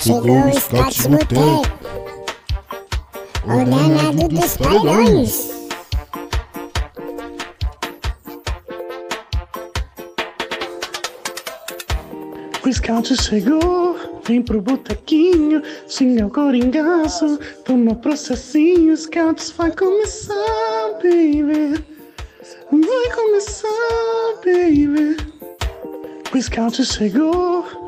Chegou o Scott Boteco, o danado dos paredões. O scout chegou, vem pro botequinho, xinga o coringaço, toma processinho, scouts vai começar, baby. Vai começar, baby. O scout chegou,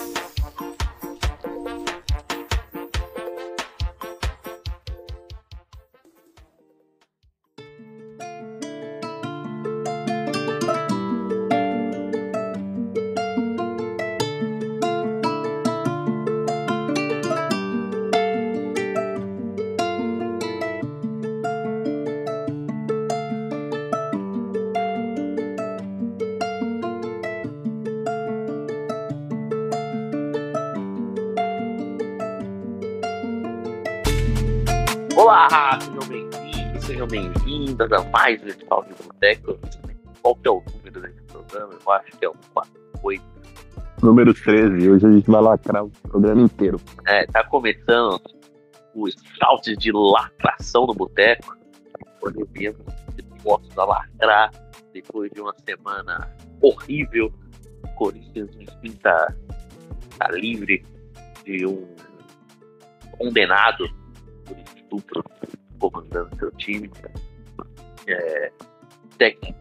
Bem-vindas a mais um episódio do Boteco. Qual que é o número desse programa? Eu acho que é o 48. Número 13, hoje a gente vai lacrar o programa inteiro. É, tá começando o scout de lacração no Boteco. Quando viemos dispostos a lacrar depois de uma semana horrível. O Corinthians, enfim, tá, tá livre de um condenado por estupro comandando seu time. É, técnico,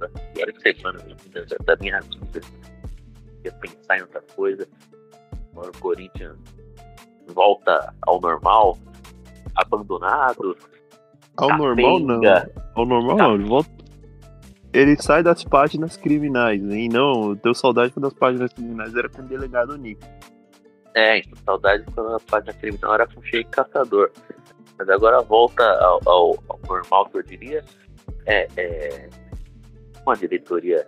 na pior semana da- da minha vida. Ia pensar em outra coisa. Agora o Corinthians volta ao normal, abandonado. Ao normal, não. Ao normal, não. Ele, volta... ele sai das páginas criminais, hein? Não, deu saudade quando as páginas criminais era com o delegado Nico. É, então, saudade quando a página criminal era com cheio caçador. Mas agora volta ao, ao- ao normal, que eu diria. É, é uma diretoria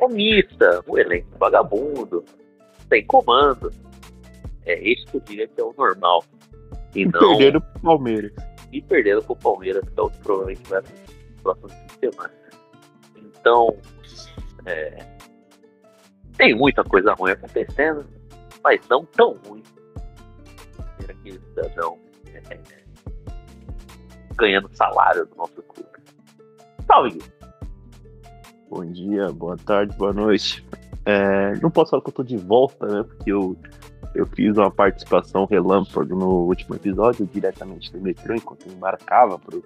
omissa, um elenco vagabundo, sem comando. É isso que eu diria que é o normal. E não Perderam pro Palmeiras. e perderam pro Palmeiras, que é o que provavelmente vai no próximo fim de semana. Então, é, tem muita coisa ruim acontecendo, mas não tão ruim. Aquele cidadão é, ganhando salário do nosso clube. Salve! Gui. Bom dia, boa tarde, boa noite. É, não posso falar que eu tô de volta, né? Porque eu, eu fiz uma participação relâmpago no último episódio, diretamente do metrô, enquanto eu embarcava pro,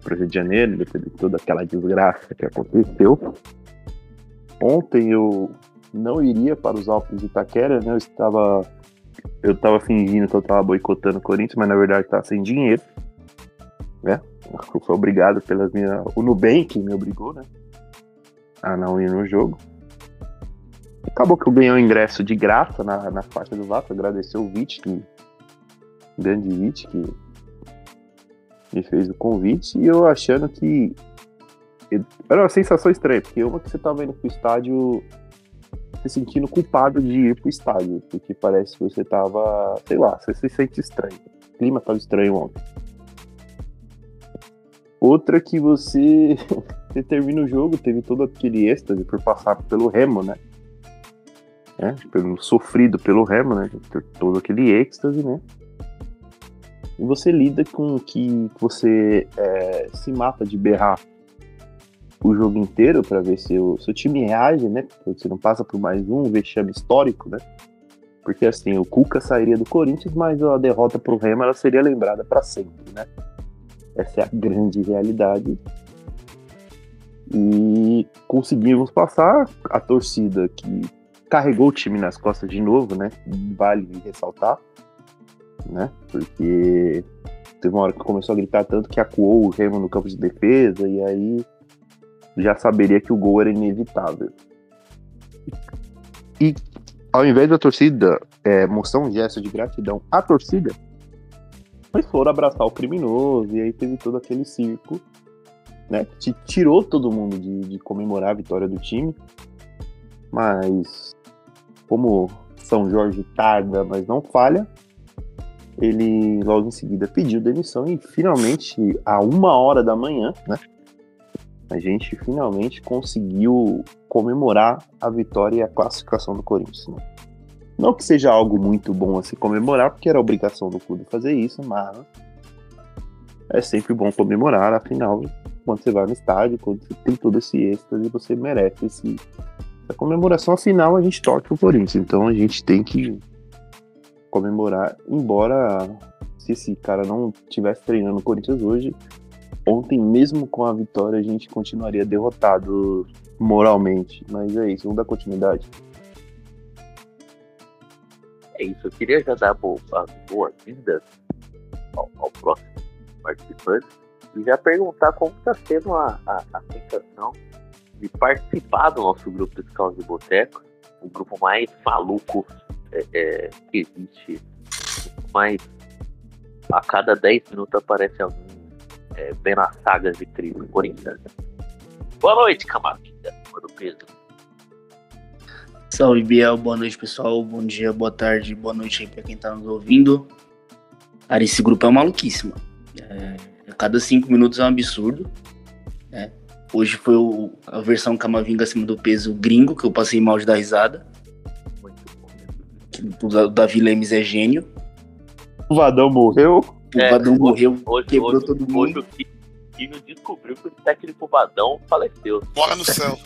pro Rio de Janeiro, depois de toda aquela desgraça que aconteceu. Ontem eu não iria para os Alpes de Itaquera, né? Eu estava, eu estava fingindo que eu estava boicotando o Corinthians, mas na verdade estava sem dinheiro, né? Obrigado pelas minhas... O Nubank me obrigou, né? a não ir no jogo. Acabou que eu ganhei um ingresso de graça na, na faixa do Vasco. Agradecer o Vit, que, o grande Vit, que me fez o convite. E eu achando que. Era uma sensação estranha, porque uma que você tava indo pro estádio se sentindo culpado de ir pro estádio. Porque parece que você tava. Sei lá, você se sente estranho. O clima tava estranho ontem. Outra que você você termina o jogo, teve todo aquele êxtase por passar pelo Remo, né? É, pelo, sofrido pelo Remo, né? Todo aquele êxtase, né? E você lida com que você é, se mata de berrar o jogo inteiro para ver se o seu time reage, né? Porque você não passa por mais um vexame histórico, né? Porque assim, o Cuca sairia do Corinthians, mas a derrota pro Remo ela seria lembrada para sempre, né? Essa é a grande realidade e conseguimos passar a torcida que carregou o time nas costas de novo, né? Vale ressaltar, né? Porque teve uma hora que começou a gritar tanto que acuou o Remo no campo de defesa e aí já saberia que o gol era inevitável. E ao invés da torcida é, mostrar um gesto de gratidão à torcida, eles foram abraçar o criminoso e aí teve todo aquele circo né? Que tirou todo mundo de, de comemorar a vitória do time. Mas como São Jorge tarda, mas não falha, ele logo em seguida pediu demissão e finalmente, a uma hora da manhã, né? A gente finalmente conseguiu comemorar a vitória e a classificação do Corinthians. Né? Não que seja algo muito bom a se comemorar, porque era obrigação do clube fazer isso, mas é sempre bom comemorar, afinal, quando você vai no estádio, quando você tem todo esse êxtase, você merece esse, essa comemoração. Afinal, a gente torce o Corinthians, então a gente tem que comemorar, embora se esse cara não tivesse treinando no Corinthians hoje, ontem mesmo com a vitória a gente continuaria derrotado moralmente. Mas é isso, vamos dar continuidade. É isso, eu queria já dar as boas-vindas ao, ao, próximo participante e já perguntar como está sendo a, a, a, sensação de participar do nosso grupo de Escola de Boteco, o grupo mais maluco é, é, que existe, mas a cada 10 minutos aparece alguém é, vendo as sagas de crime corintiana. Boa noite, camarada, mano Pedro. Salve, Biel. Boa noite, pessoal. Bom dia, boa tarde, boa noite aí pra quem tá nos ouvindo. Cara, esse grupo é maluquíssimo. É, a cada cinco minutos é um absurdo. É. Hoje foi o, a versão Camavinga acima do peso gringo, que eu passei mal de dar risada. O Davi Lemes é gênio. O Vadão morreu. O é, Vadão morreu, hoje, quebrou hoje, todo mundo. Hoje o Kino descobriu que o técnico Vadão faleceu. Bora no céu.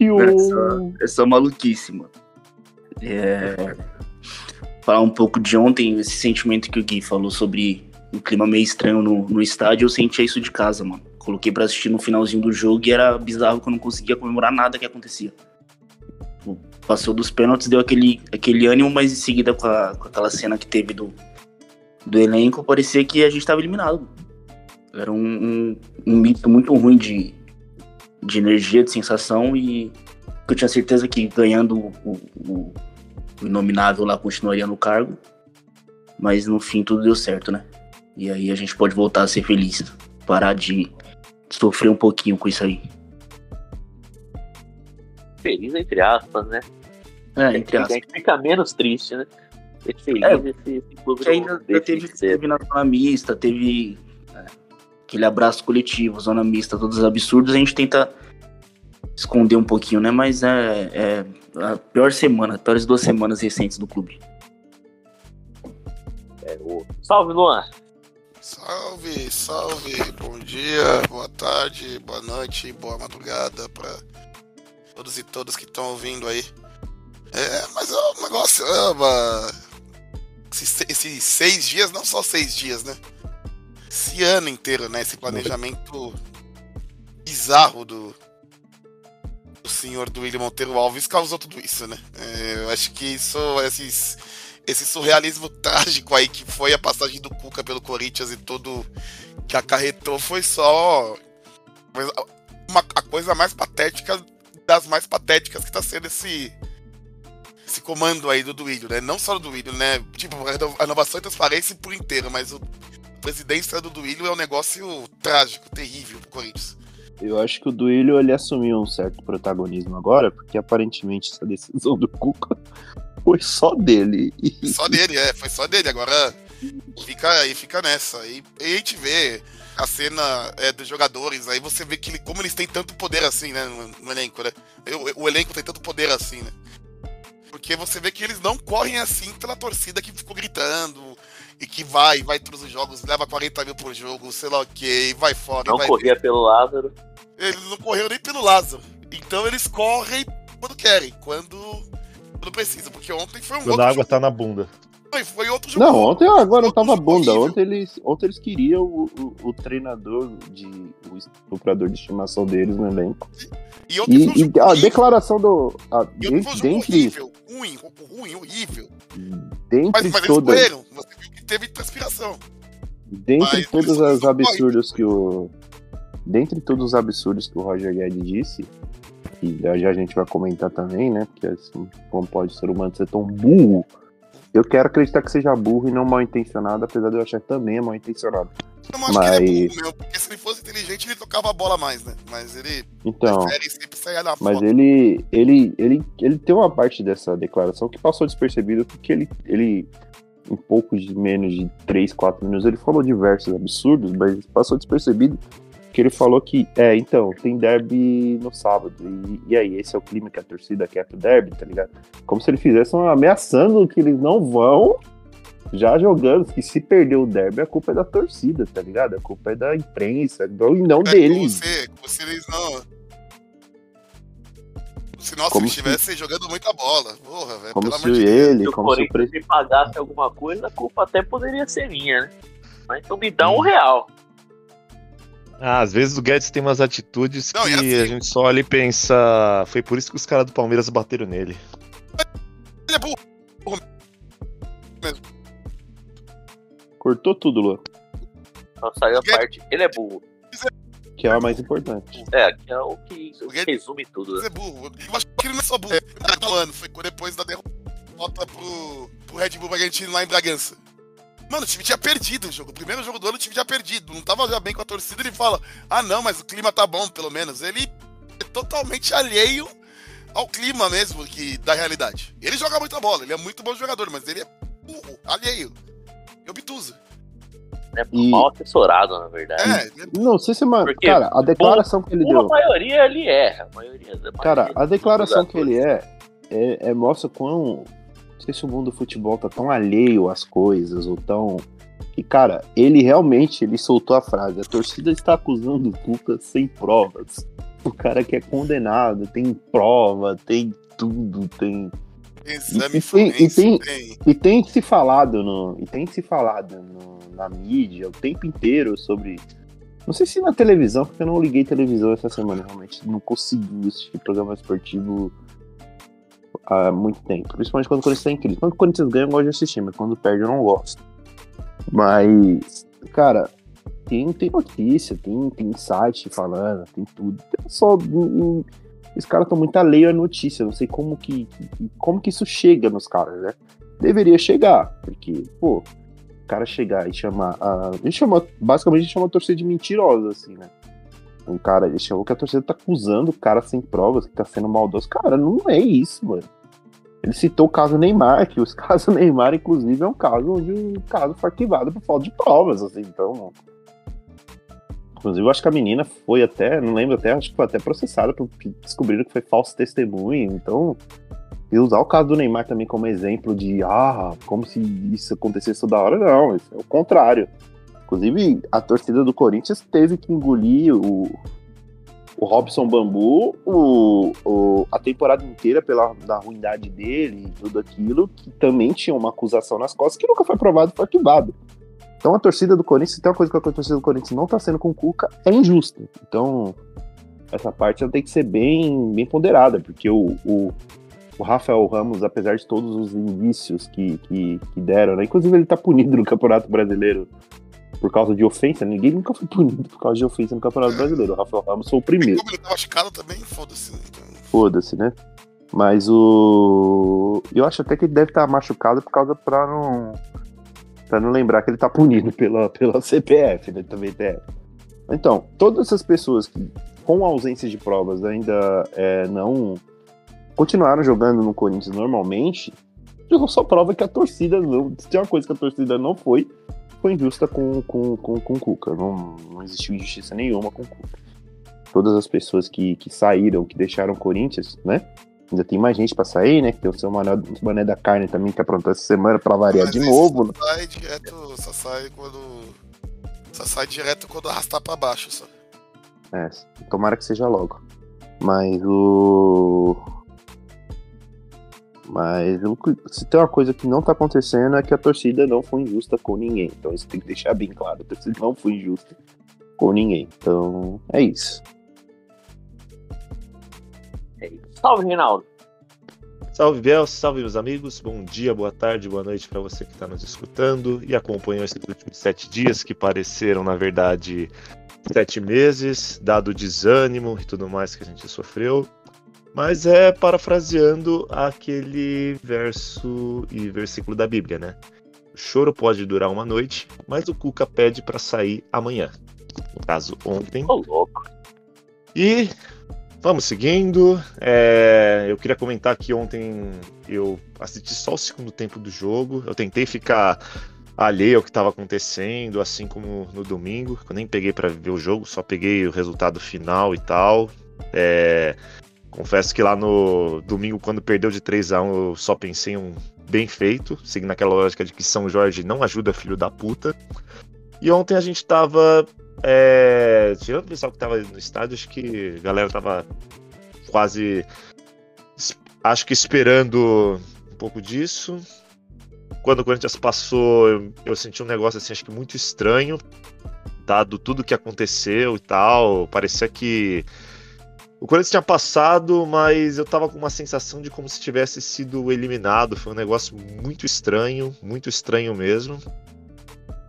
É só, é só maluquíssimo. É... Falar um pouco de ontem, esse sentimento que o Gui falou sobre o clima meio estranho no, no estádio, eu sentia isso de casa, mano. Coloquei pra assistir no finalzinho do jogo e era bizarro que eu não conseguia comemorar nada que acontecia. Passou dos pênaltis, deu aquele, aquele ânimo, mas em seguida com, a, com aquela cena que teve do, do elenco, parecia que a gente tava eliminado. Era um, um, um mito muito ruim de, de energia, de sensação e eu tinha certeza que ganhando o, o, o inominável lá continuaria no cargo, mas no fim tudo deu certo, né? E aí a gente pode voltar a ser feliz, parar de sofrer um pouquinho com isso aí. Feliz entre aspas, né? É, entre aspas. A gente fica menos triste, né? Feliz é, esse, esse clube ainda teve, teve na zona mista, teve aquele abraço coletivo, zona mista, todos os absurdos, a gente tenta esconder um pouquinho, né? Mas é, é a pior semana, piores duas semanas recentes do clube. É, o... Salve, Luan! Salve, salve, bom dia, boa tarde, boa noite, boa madrugada para todos e todas que estão ouvindo aí. É, mas é um negócio. É uma... esses, esses seis dias, não só seis dias, né? Esse ano inteiro, né? Esse planejamento bizarro do, do senhor do William Monteiro Alves causou tudo isso, né? É, eu acho que isso, esses, esse surrealismo trágico aí que foi a passagem do Cuca pelo Corinthians e tudo que acarretou foi só uma, a coisa mais patética das mais patéticas que tá sendo esse esse comando aí do Duílio, né? Não só do Duílio, né? Tipo, a renovação e transparência por inteiro, mas o presidência do Duílio é um negócio trágico, terrível pro Corinthians. Eu acho que o Duílio ele assumiu um certo protagonismo agora, porque aparentemente essa decisão do Cuca foi só dele. Só dele, é, foi só dele. Agora fica aí, fica nessa. E, e a gente vê a cena é, dos jogadores, aí você vê que ele, como eles têm tanto poder assim, né, no, no elenco, né? O, o, elenco tem tanto poder assim, né? Porque você vê que eles não correm assim pela torcida que ficou gritando, e que vai, vai todos os jogos, leva 40 mil por jogo, sei lá o que, vai fora. Não vai corria pelo Lázaro. Eles não correram nem pelo Lázaro. Então eles correm quando querem, quando, quando precisam, porque ontem foi um quando a água jogo. tá na bunda. Foi, foi outro jogo. Não, ontem a água não tava bunda. Ontem eles, ontem eles queriam o, o, o treinador, de, o estuprador de estimação deles no elenco. E, e, e a declaração do. A, e foi um horrível, ruim, ruim, horrível. Dentre mas, mas todas. eles correram, teve transpiração. Dentre mas, todos os absurdos que o. Dentre todos os absurdos que o Roger Guedes disse, e já a gente vai comentar também, né? Porque assim, como pode ser humano ser tão burro. Eu quero acreditar que seja burro e não mal intencionado, apesar de eu achar que também é mal intencionado. Eu não acho que ele é Mas- burro, meu, porque se ele fosse inteligente, ele tocava a bola mais, né? Mas ele Então, sempre sair na mas foto. ele, ele, ele, ele tem uma parte dessa declaração que passou despercebido, porque ele, ele em poucos de menos de 3, 4 minutos, ele falou diversos absurdos, mas passou despercebido que ele falou que, é, então, tem derby no sábado, e, e aí, esse é o clima que a torcida quer pro derby, tá ligado? Como se ele fizesse uma ameaçando que eles não vão, já jogando, que se perder o derby, a culpa é da torcida, tá ligado? A culpa é da imprensa, não- e não É, dele. Como se, como se eles não. Se nossa, Como eles se- estivessem jogando muita bola. Porra, velho. Como pelo se amor de Deus. ele, como se o Corinthians pagasse alguma coisa, a culpa até poderia ser minha, né? Mas então me dá um real. Ah, às vezes o Guedes tem umas atitudes Não, que e assim- a gente só olha e pensa. Foi por isso que os caras do Palmeiras bateram nele. Ele é burro. cortou tudo, Lu, Só saiu a Guedes- parte. Ele é burro. que é a mais importante. É, que é o que O Guedes- resume tudo. Ele Né? é burro. Eu acho que ele não é só burro. Ele tá falando. Foi depois da derrota pro, pro Red Bull Bragantino lá em Bragança. Mano, o time tinha perdido o jogo. O primeiro jogo do ano o time tinha perdido. Não tava já bem com a torcida. Ele fala: Ah, não, mas o clima tá bom, pelo menos. Ele é totalmente alheio ao clima mesmo que da realidade. Ele joga muita bola, ele é muito bom jogador, mas ele é burro, alheio. E obtuso. É E- mal assessorado, na verdade. É, é Não sei se, mano. Porque Cara, a declaração que ele deu. maioria ele erra. A maioria, a Cara, maioria a declaração que ele é, é, é mostra quão. Não sei se o mundo do futebol tá tão alheio às coisas, ou tão. E, cara, ele realmente ele soltou a frase: a torcida está acusando o Cuca sem provas. O cara que é condenado, tem prova, tem tudo, tem. exame E tem- e tem- tem- E tem se falado no. E tem se falado no- na mídia o tempo inteiro sobre. Não sei se na televisão, porque eu não liguei televisão essa semana, realmente. Não consegui assistir programa esportivo há muito tempo. Principalmente quando o Corinthians tá em crise. Quando o Corinthians ganha, eu gosto de assistir, mas quando perde, eu não gosto. Mas, cara, tem, tem notícia, tem, tem site falando, tem tudo. É Só. os caras estão muito alheios à notícia. Não sei como que, como que isso chega nos caras, né? Deveria chegar, porque, pô, o cara chegar e chamar. A, ele chamou, basicamente, chamou a torcida de mentirosa, assim, né? Um cara, ele chamou que a torcida tá acusando o cara sem provas, que tá sendo maldoso. Cara, não é isso, mano. Ele citou o caso Neymar, que os casos Neymar, inclusive, é um caso onde o caso foi arquivado por falta de provas, assim, então. Inclusive, eu acho que a menina foi até, não lembro até, acho que foi até processada porque descobriram que foi falso testemunho. Então, e usar o caso do Neymar também como exemplo de, ah, como se isso acontecesse toda hora, não, isso é o contrário. Inclusive, a torcida do Corinthians teve que engolir o, o Robson Bambu o, o- a temporada inteira pela da ruindade dele e tudo aquilo, que também tinha uma acusação nas costas que nunca foi provado e foi arquivado. Então a torcida do Corinthians, se tem uma coisa que a torcida do Corinthians não tá sendo com o Cuca, é injusta. Então, essa parte ela tem que ser bem, bem ponderada, porque o, o, o Rafael Ramos, apesar de todos os indícios que, que, que deram, né? Inclusive ele tá punido no Campeonato Brasileiro por causa de ofensa, ninguém nunca foi punido por causa de ofensa no Campeonato Brasileiro. O Rafael Ramos foi o primeiro. Como ele tá machucado também, foda-se. né? Foda-se, né? Mas o. Eu acho até que ele deve estar machucado por causa pra não. Pra não lembrar que ele tá punido pela, pela CPF, né? Também tem. Então, todas essas pessoas que, com ausência de provas, ainda é, não continuaram jogando no Corinthians normalmente, isso só prova que a torcida não. Se tem uma coisa que a torcida não foi, foi injusta com, com, com, com o Cuca. Não, não existiu injustiça nenhuma com o Cuca todas as pessoas que, que saíram, que deixaram o Corinthians, né? Ainda tem mais gente pra sair, né? Que tem o seu Mané, Mané da Carne também, que aprontou essa semana pra variar mas de novo. né? Só sai direto, só sai quando. Só sai direto quando arrastar pra baixo, só. É, tomara que seja logo. Mas o. Mas se tem uma coisa que não tá acontecendo é que a torcida não foi injusta com ninguém. Então isso tem que deixar bem claro. A torcida não foi injusta com ninguém. Então é isso. É isso. Salve, Reinaldo. Salve, Biel, salve, meus amigos. Bom dia, boa tarde, boa noite para você que está nos escutando e acompanhou esses últimos sete dias que pareceram, na verdade, sete meses, dado o desânimo e tudo mais que a gente sofreu. Mas é parafraseando aquele verso e versículo da Bíblia, né? O choro pode durar uma noite, mas o Cuca pede para sair amanhã. No caso, ontem. Ô, louco. E vamos seguindo. É, eu queria comentar que ontem eu assisti só o segundo tempo do jogo. Eu tentei ficar alheio ao que estava acontecendo, assim como no domingo. Eu nem peguei para ver o jogo, só peguei o resultado final e tal. É, confesso que lá no domingo, quando perdeu de 3 a 1 eu só pensei em um bem feito, seguindo aquela lógica de que São Jorge não ajuda filho da puta. E ontem a gente tava. É, tirando o pessoal que tava no estádio, acho que a galera tava quase. Acho que esperando um pouco disso. Quando o Corinthians passou, eu, eu senti um negócio assim, acho que muito estranho, dado tudo que aconteceu e tal. Parecia que o Corinthians tinha passado, mas eu tava com uma sensação de como se tivesse sido eliminado. Foi um negócio muito estranho, muito estranho mesmo.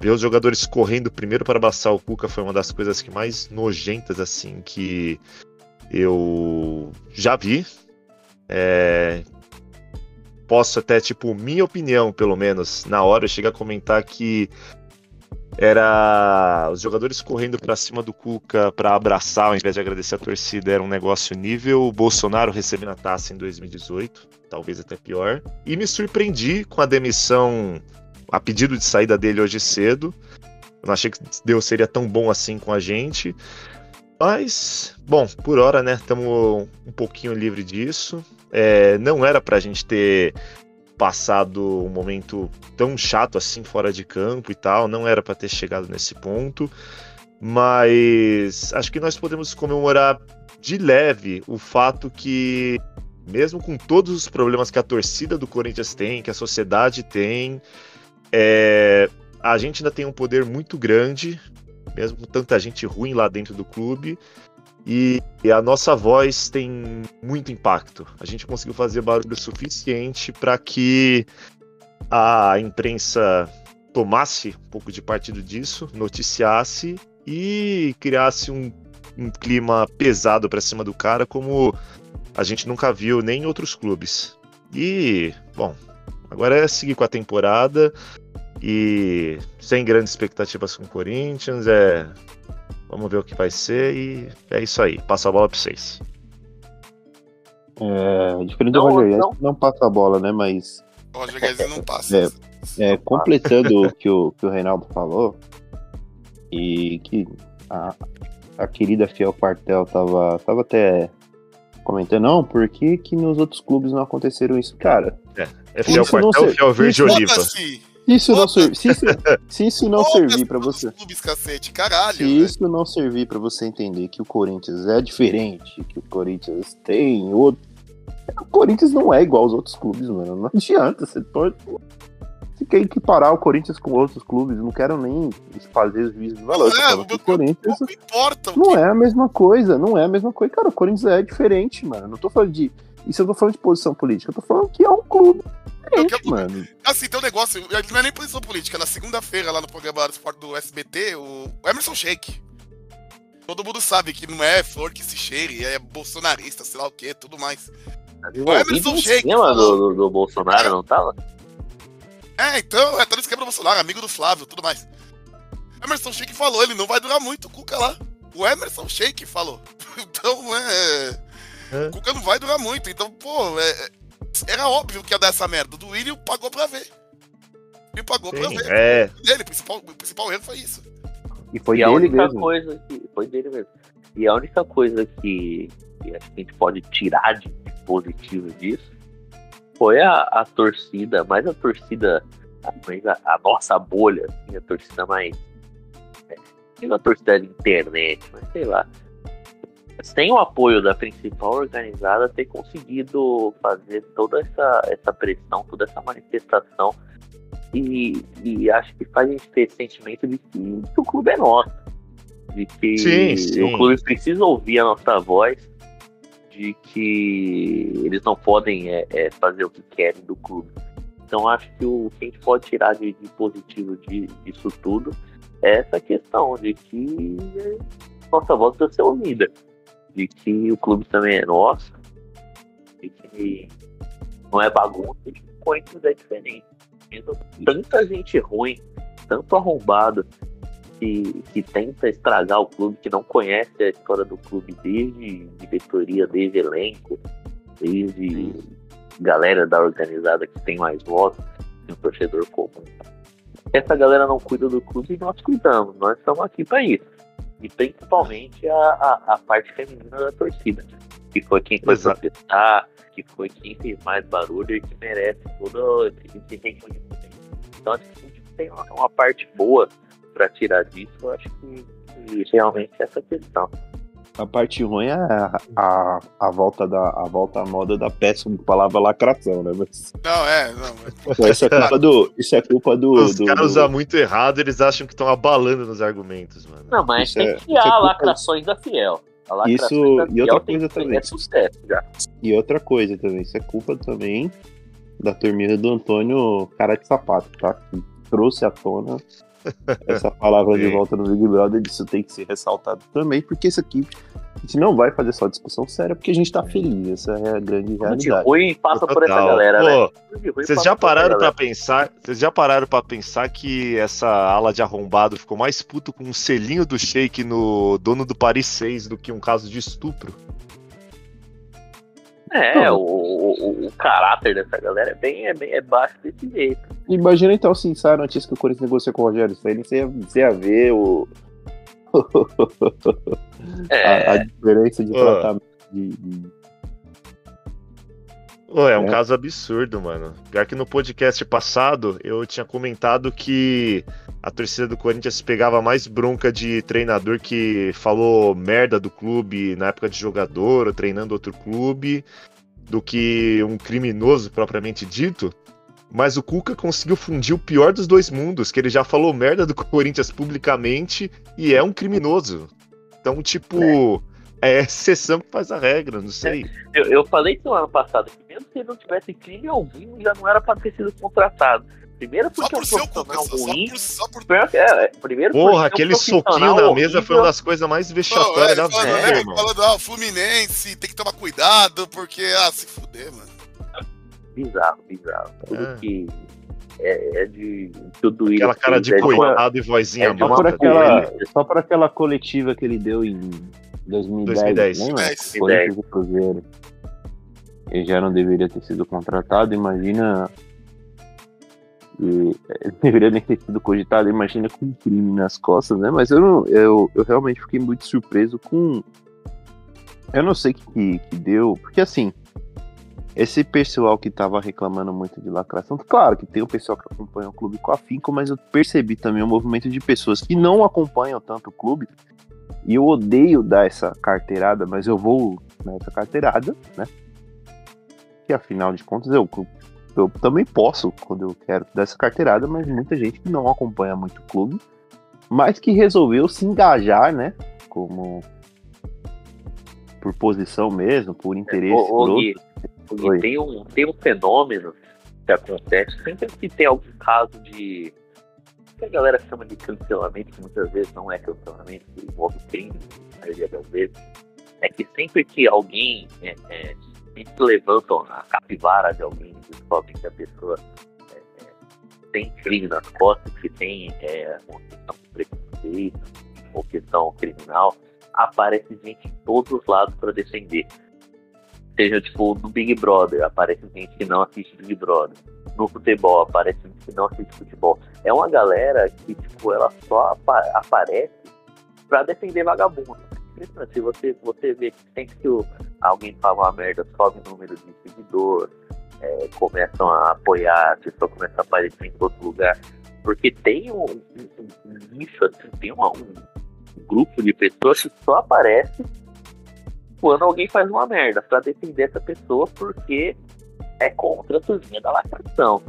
Ver os jogadores correndo primeiro para abraçar o Cuca foi uma das coisas que mais nojentas assim que eu já vi. É... Posso até, tipo, minha opinião, pelo menos, na hora, eu cheguei a comentar que era os jogadores correndo para cima do Cuca para abraçar ao invés de agradecer a torcida era um negócio nível Bolsonaro recebendo a taça em 2018, talvez até pior. E me surpreendi com a demissão, a pedido de saída dele hoje cedo. Eu não achei que Deus seria tão bom assim com a gente. Mas, bom, por hora, né, estamos um pouquinho livre disso. É, não era pra gente ter passado um momento tão chato assim fora de campo e tal, não era para ter chegado nesse ponto, mas acho que nós podemos comemorar de leve o fato que mesmo com todos os problemas que a torcida do Corinthians tem, que a sociedade tem, é, a gente ainda tem um poder muito grande, mesmo com tanta gente ruim lá dentro do clube, e, a nossa voz tem muito impacto. A gente conseguiu fazer barulho suficiente para que a imprensa tomasse um pouco de partido disso, noticiasse e criasse um, um clima pesado para cima do cara, como a gente nunca viu nem em outros clubes. E, bom, agora é seguir com a temporada e sem grandes expectativas com o Corinthians, é Vamos ver o que vai ser e é isso aí. Passa a bola para vocês. É, diferente do Roger Guedes, não. não passa a bola, né? Mas. O Roger Guedes não passa. É, é completando o que o, que o Reinaldo falou, e que a, a querida Fiel Quartel tava, tava até comentando, não, por que, que nos outros clubes não aconteceram isso? Cara. É, é Fiel Quartel ou Fiel Verde Oliva? Isso não ser, se, isso, se isso não servir para você. Clubes, cacete, caralho, se isso não servir para você entender que o Corinthians é diferente, que o Corinthians tem outro. O Corinthians não é igual aos outros clubes, mano. Não adianta. Você pode. Você quer equiparar o Corinthians com outros clubes, não quero nem fazer juízo de valor. Não, é, o Corinthians não, importa, não é a mesma coisa, não é a mesma coisa. Cara, o Corinthians é diferente, mano. Não tô falando de. Isso eu tô falando de posição política, eu tô falando que é um clube diferente, mano. Assim, tem um negócio, não é nem posição política. Na segunda-feira, lá no programa do esporte do SBT, o Emerson Sheik. Todo mundo sabe que não é flor que se cheire, é bolsonarista, sei lá o que, tudo mais. O Emerson Sheik. Do, do, do Bolsonaro, não tava? É, então, é todo esquema do Bolsonaro, amigo do Flávio, tudo mais. Emerson Sheik falou, ele não vai durar muito, o Cuca lá. O Emerson Sheik falou. Então, é. é. O Cuca não vai durar muito. Então, pô, é, era óbvio que ia dar essa merda. Do William pagou pra ver. Ele pagou Sim, pra ver. É. Dele, o principal, o principal erro foi isso. E foi e a única mesmo. coisa que. Foi dele mesmo. E a única coisa que, que a gente pode tirar de positivo disso foi a, a torcida, mais a torcida, mais a, a, nossa bolha, assim, a torcida mais. É, não a torcida da internet, mas sei lá sem o apoio da principal organizada, ter conseguido fazer toda essa, essa pressão, toda essa manifestação. E, e acho que faz a gente ter esse sentimento de que, que o clube é nosso. De que sim, sim. o clube precisa ouvir a nossa voz. De que eles não podem é, é, fazer o que querem do clube. Então acho que o que a gente pode tirar de, de positivo de, disso tudo é essa questão de que nossa voz precisa ser ouvida de que o clube também é nosso, de que não é bagunça, de que o Corinthians é diferente. vendo tanta gente ruim, tanto arrombado, que, que tenta estragar o clube, que não conhece a história do clube desde diretoria, desde elenco, desde galera da organizada que tem mais votos, e um torcedor comum. Essa galera não cuida do clube e nós cuidamos, nós estamos aqui para isso. E principalmente a, a, a, parte feminina da torcida, que foi quem foi Exato. protestar, que foi quem fez mais barulho e que merece todo esse, esse reconhecimento. Então acho que a gente tem uma, uma parte boa para tirar disso, eu acho que, que realmente é essa questão. A parte ruim é a, a, a volta da a volta à moda da péssima palavra lacração, né? Mas Não, é, não. Pô, isso é culpa do. Isso é culpa do. Os do- caras do- usam muito errado, eles acham que estão abalando nos argumentos, mano. Não, mas Isso tem é- que isso criar é culpa- lacrações da Fiel. Isso- da e outra coisa também. sucesso já. E outra coisa também, isso é culpa também da turminha do Antônio Cara de Sapato, tá? Que trouxe à tona essa palavra de volta no Big Brother. Isso tem que ser ressaltado também, porque isso aqui a gente não vai fazer só discussão séria, porque a gente tá feliz. Essa é a grande Tudo de realidade. ruim passa por essa Total. galera, Pô, né? De Vocês já pararam pra galera. pensar? Vocês já pararam para pensar que essa ala de arrombado ficou mais puto com um selinho do Sheik no dono do Paris 6 do que um caso de estupro? É, o, o, o caráter dessa galera é bem, é bem é baixo desse jeito. Imagina então se sai a notícia que o Corinthians negociou com o Rogério Ceni, você ia, você ia ver o. É, a, a diferença de tratamento de- de, É um É. caso absurdo, mano. Pior que no podcast passado eu tinha comentado que a torcida do Corinthians pegava mais bronca de treinador que falou merda do clube na época de jogador ou treinando outro clube do que um criminoso propriamente dito. Mas o Cuca conseguiu fundir o pior dos dois mundos, que ele já falou merda do Corinthians publicamente e é um criminoso. Então, tipo, é exceção que faz a regra, não sei. eu, eu falei isso no ano passado, que mesmo se ele não tivesse crime algum, já não era pra ter sido contratado. Primeiro Só porque é um por ser o Cuca, profissional só, só ruim. por, só por Primeiro, é, é, primeiro Porra, um aquele soquinho na mesa foi uma das coisas mais vexatórias é, da vida, né, irmão. falando, ah, Fluminense, tem que tomar cuidado, porque, ah, se fuder, mano. Bizarro, bizarro. Tudo É. que é, é de tudo isso. Aquela cara de é coitado e vozinha é Só por, aquela, delícia. só por aquela coletiva que ele deu em 2010, 2010. lembra? 2010. Corinthians e Cruzeiro. Ele já não deveria ter sido contratado, imagina. E, ele deveria nem ter sido cogitado, imagina com um crime nas costas, né? Mas eu, não, eu, eu realmente fiquei muito surpreso com. Eu não sei o que, que deu, porque assim, esse pessoal que tava reclamando muito de lacração, claro que tem o pessoal que acompanha o clube com afinco, mas eu percebi também um movimento de pessoas que não acompanham tanto o clube, e eu odeio dar essa carteirada, mas eu vou nessa carteirada, né? Que afinal de contas eu, eu também posso, quando eu quero, dar essa carteirada, mas muita gente que não acompanha muito o clube, mas que resolveu se engajar, né? Como por posição mesmo, por interesse, Ô, por ô. Gui, ô, Gui, Oi. tem, um, tem um fenômeno que acontece sempre que tem algum caso de. Que a galera chama de cancelamento, que muitas vezes não é cancelamento, que envolve crime, na maioria das vezes. É que sempre que alguém é, é, levantam a capivara de alguém e descobrem que a pessoa é, é, tem crime nas costas, que tem é, uma questão de preconceito ou questão criminal, aparece gente em todos os lados para defender. Seja tipo no Big Brother, aparece gente que não assiste Big Brother. No futebol, aparece gente que não assiste futebol. É uma galera que, tipo, ela só apa- aparece pra defender vagabundo. Se você, você vê que sempre que alguém fala uma merda, sobe o número de seguidor, é, começam a apoiar, a pessoa começa a aparecer em todo lugar. Porque tem um, um, um assim, tem uma- um grupo de pessoas que só aparece quando alguém faz uma merda, pra defender essa pessoa porque é contra a turminha da lacração.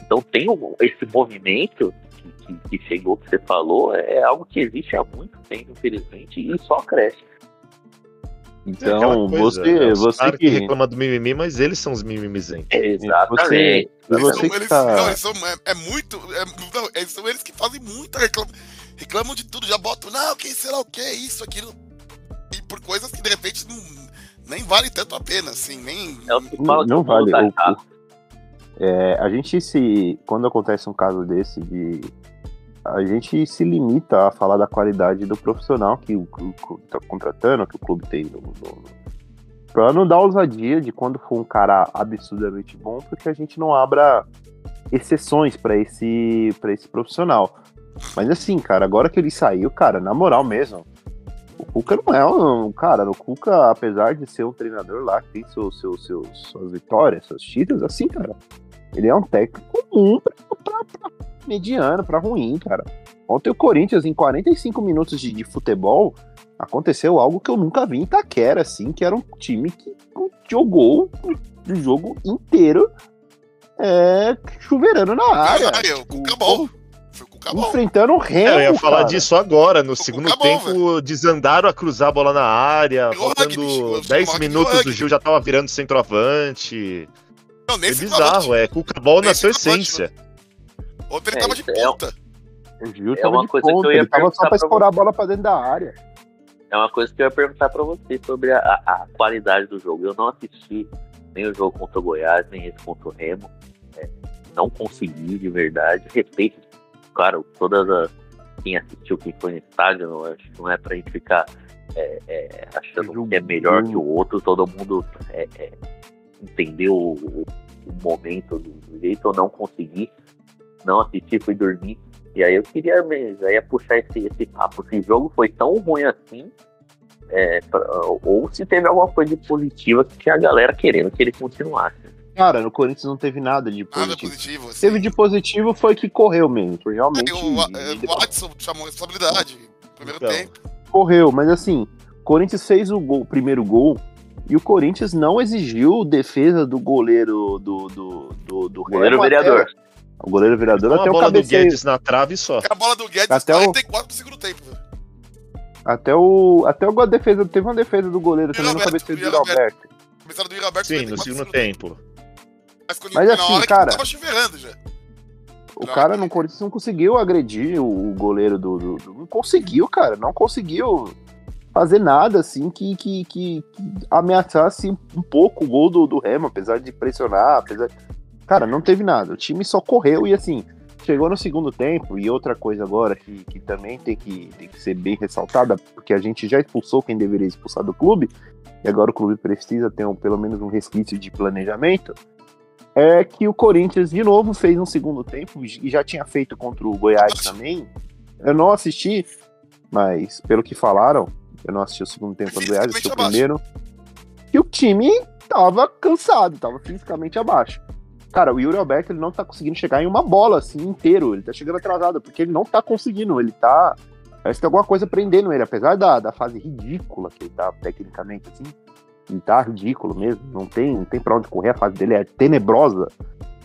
Então tem um- esse movimento que, que- que chegou, que você falou, é algo que existe há muito tempo, infelizmente, e só cresce. É Então, coisa, você? Os você que. reclama do mimimi, mas eles são os mimimizentos. Exatamente. E Eles você são, que eles, tá- não, eles são, é, é muito. é- não, eles são eles que fazem muita reclama, reclamam de tudo, já botam, não, quem será o que, isso, aquilo. Por coisas que de repente não, nem vale tanto a pena, assim, nem. É o que Não, não o vale. tá O, errado. É, a gente se. Quando acontece um caso desse de. A gente se limita a falar da qualidade do profissional que o clube está contratando, que o clube tem no, no, Pra não dar ousadia de quando for um cara absurdamente bom, porque a gente não abra exceções para esse, pra esse profissional. Mas assim, cara, agora que ele saiu, cara, na moral mesmo, o Cuca não é um. Cara, o Cuca, apesar de ser um treinador lá que tem seu, seu, seu, suas vitórias, seus títulos, assim, cara, ele é um técnico comum pra, pra, pra mediano, pra ruim, cara. Ontem o Corinthians, em 45 minutos de, de futebol, aconteceu algo que eu nunca vi em Itaquera, assim, que era um time que jogou o jogo inteiro é, chuveirando na área. o Cuca bom. Foi o. Enfrentando o Remo, É, eu ia falar cara. disso agora. No O segundo tempo, desandaram a cruzar a bola na área. Rugby, Faltando virou 10 rugby, minutos, o Gil já tava virando centroavante. Não, nem É bizarro, é Cuca-Ball na Nem sua essência. Ontem ele É, tava de isso é- ponta. O Gil É tava uma de coisa que eu ponta, ia ele tava só perguntar pra escorar a bola pra dentro da área. É uma coisa que eu ia perguntar pra você sobre a, a- a qualidade do jogo. Eu não assisti nem o jogo contra o Goiás, nem esse contra o Remo. É, não consegui de verdade. Respeito, claro, todas as. Quem assistiu, quem foi no estádio, não, acho que não é pra gente ficar é, é, achando que é melhor que o outro. Todo mundo é, é, entendeu o, o- momento do, jeito. Eu não consegui. Não assisti, fui dormir. E aí eu queria mesmo, aí puxar esse, esse papo. Se o jogo foi tão ruim assim, é, pra- ou se teve alguma coisa de positiva que tinha a galera querendo que ele continuasse. Cara, no Corinthians não teve nada de Nada positivo. positivo. Assim. Teve de positivo foi que correu mesmo. Realmente. Aí o, é, o Watson chamou responsabilidade. Primeiro Então. tempo. correu, mas assim, o Corinthians fez o, gol- o primeiro gol e o Corinthians não exigiu defesa do goleiro do. do, do, do Goleiro Remo vereador. até- o goleiro vereador até o bola do cabeceio. Guedes na trave só. A bola do Guedes, Até o- 44 do segundo tempo. Até o. Até o, a defesa. Teve uma defesa do goleiro também no Roberto, cabeceio do. Alberto. Começaram do Yuri Alberto Sim, 44 no do segundo tempo. Mas, quando Mas assim, hora cara- tava já. O cara no Corinthians não conseguiu agredir o, o goleiro do, do- do- Não conseguiu, cara. Não conseguiu fazer nada assim que, que, que, que ameaçasse um pouco o gol do, do Remo, apesar de pressionar, apesar. Cara, não teve nada. O time só correu e assim. Chegou no segundo tempo, e outra coisa agora que, que também tem que, tem que ser bem ressaltada, porque a gente já expulsou quem deveria expulsar do clube, e agora o clube precisa ter um, pelo menos um resquício de planejamento, é que o Corinthians de novo fez um segundo tempo, e já tinha feito contra o Goiás também. Eu não assisti, mas pelo que falaram, eu não assisti o segundo tempo do Goiás, assisti o primeiro, que o time tava cansado, tava fisicamente abaixo. Cara, o Yuri Alberto ele não tá conseguindo chegar em uma bola assim inteiro, ele tá chegando atrasado, porque ele não tá conseguindo, ele tá. Parece que tem alguma coisa prendendo ele, apesar da, da fase ridícula que ele tá tecnicamente, assim. Ele tá ridículo mesmo, não tem, não tem pra onde correr, a fase dele é tenebrosa.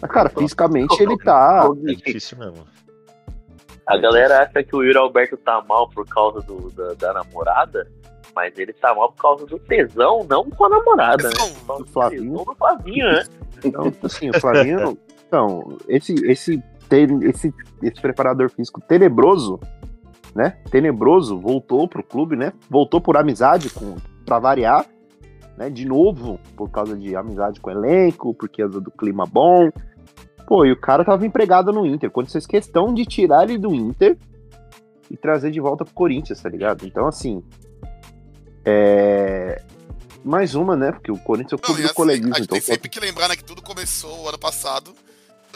Mas, cara, fisicamente ele tá. É difícil mesmo. A galera acha que o Yuri Alberto tá mal por causa do, da, da namorada, mas ele tá mal por causa do tesão, não com a namorada, né? Do Flavinho. do Flavinho, né? Então, assim, o Flavinho. Então, esse, esse, ten- esse, esse preparador físico tenebroso, né? Tenebroso, voltou pro clube, né? Voltou por amizade com. pra variar, né? De novo, por causa de amizade com o elenco, porque causa do clima bom. Pô, e o cara tava empregado no Inter. Quando vocês questão de tirar ele do Inter e trazer de volta pro Corinthians, tá ligado? Então, assim. É. Mais uma, né? Porque o Corinthians é o clube do assim, coleguismo. a gente Então, tem sempre que lembrar né, que tudo começou ano passado,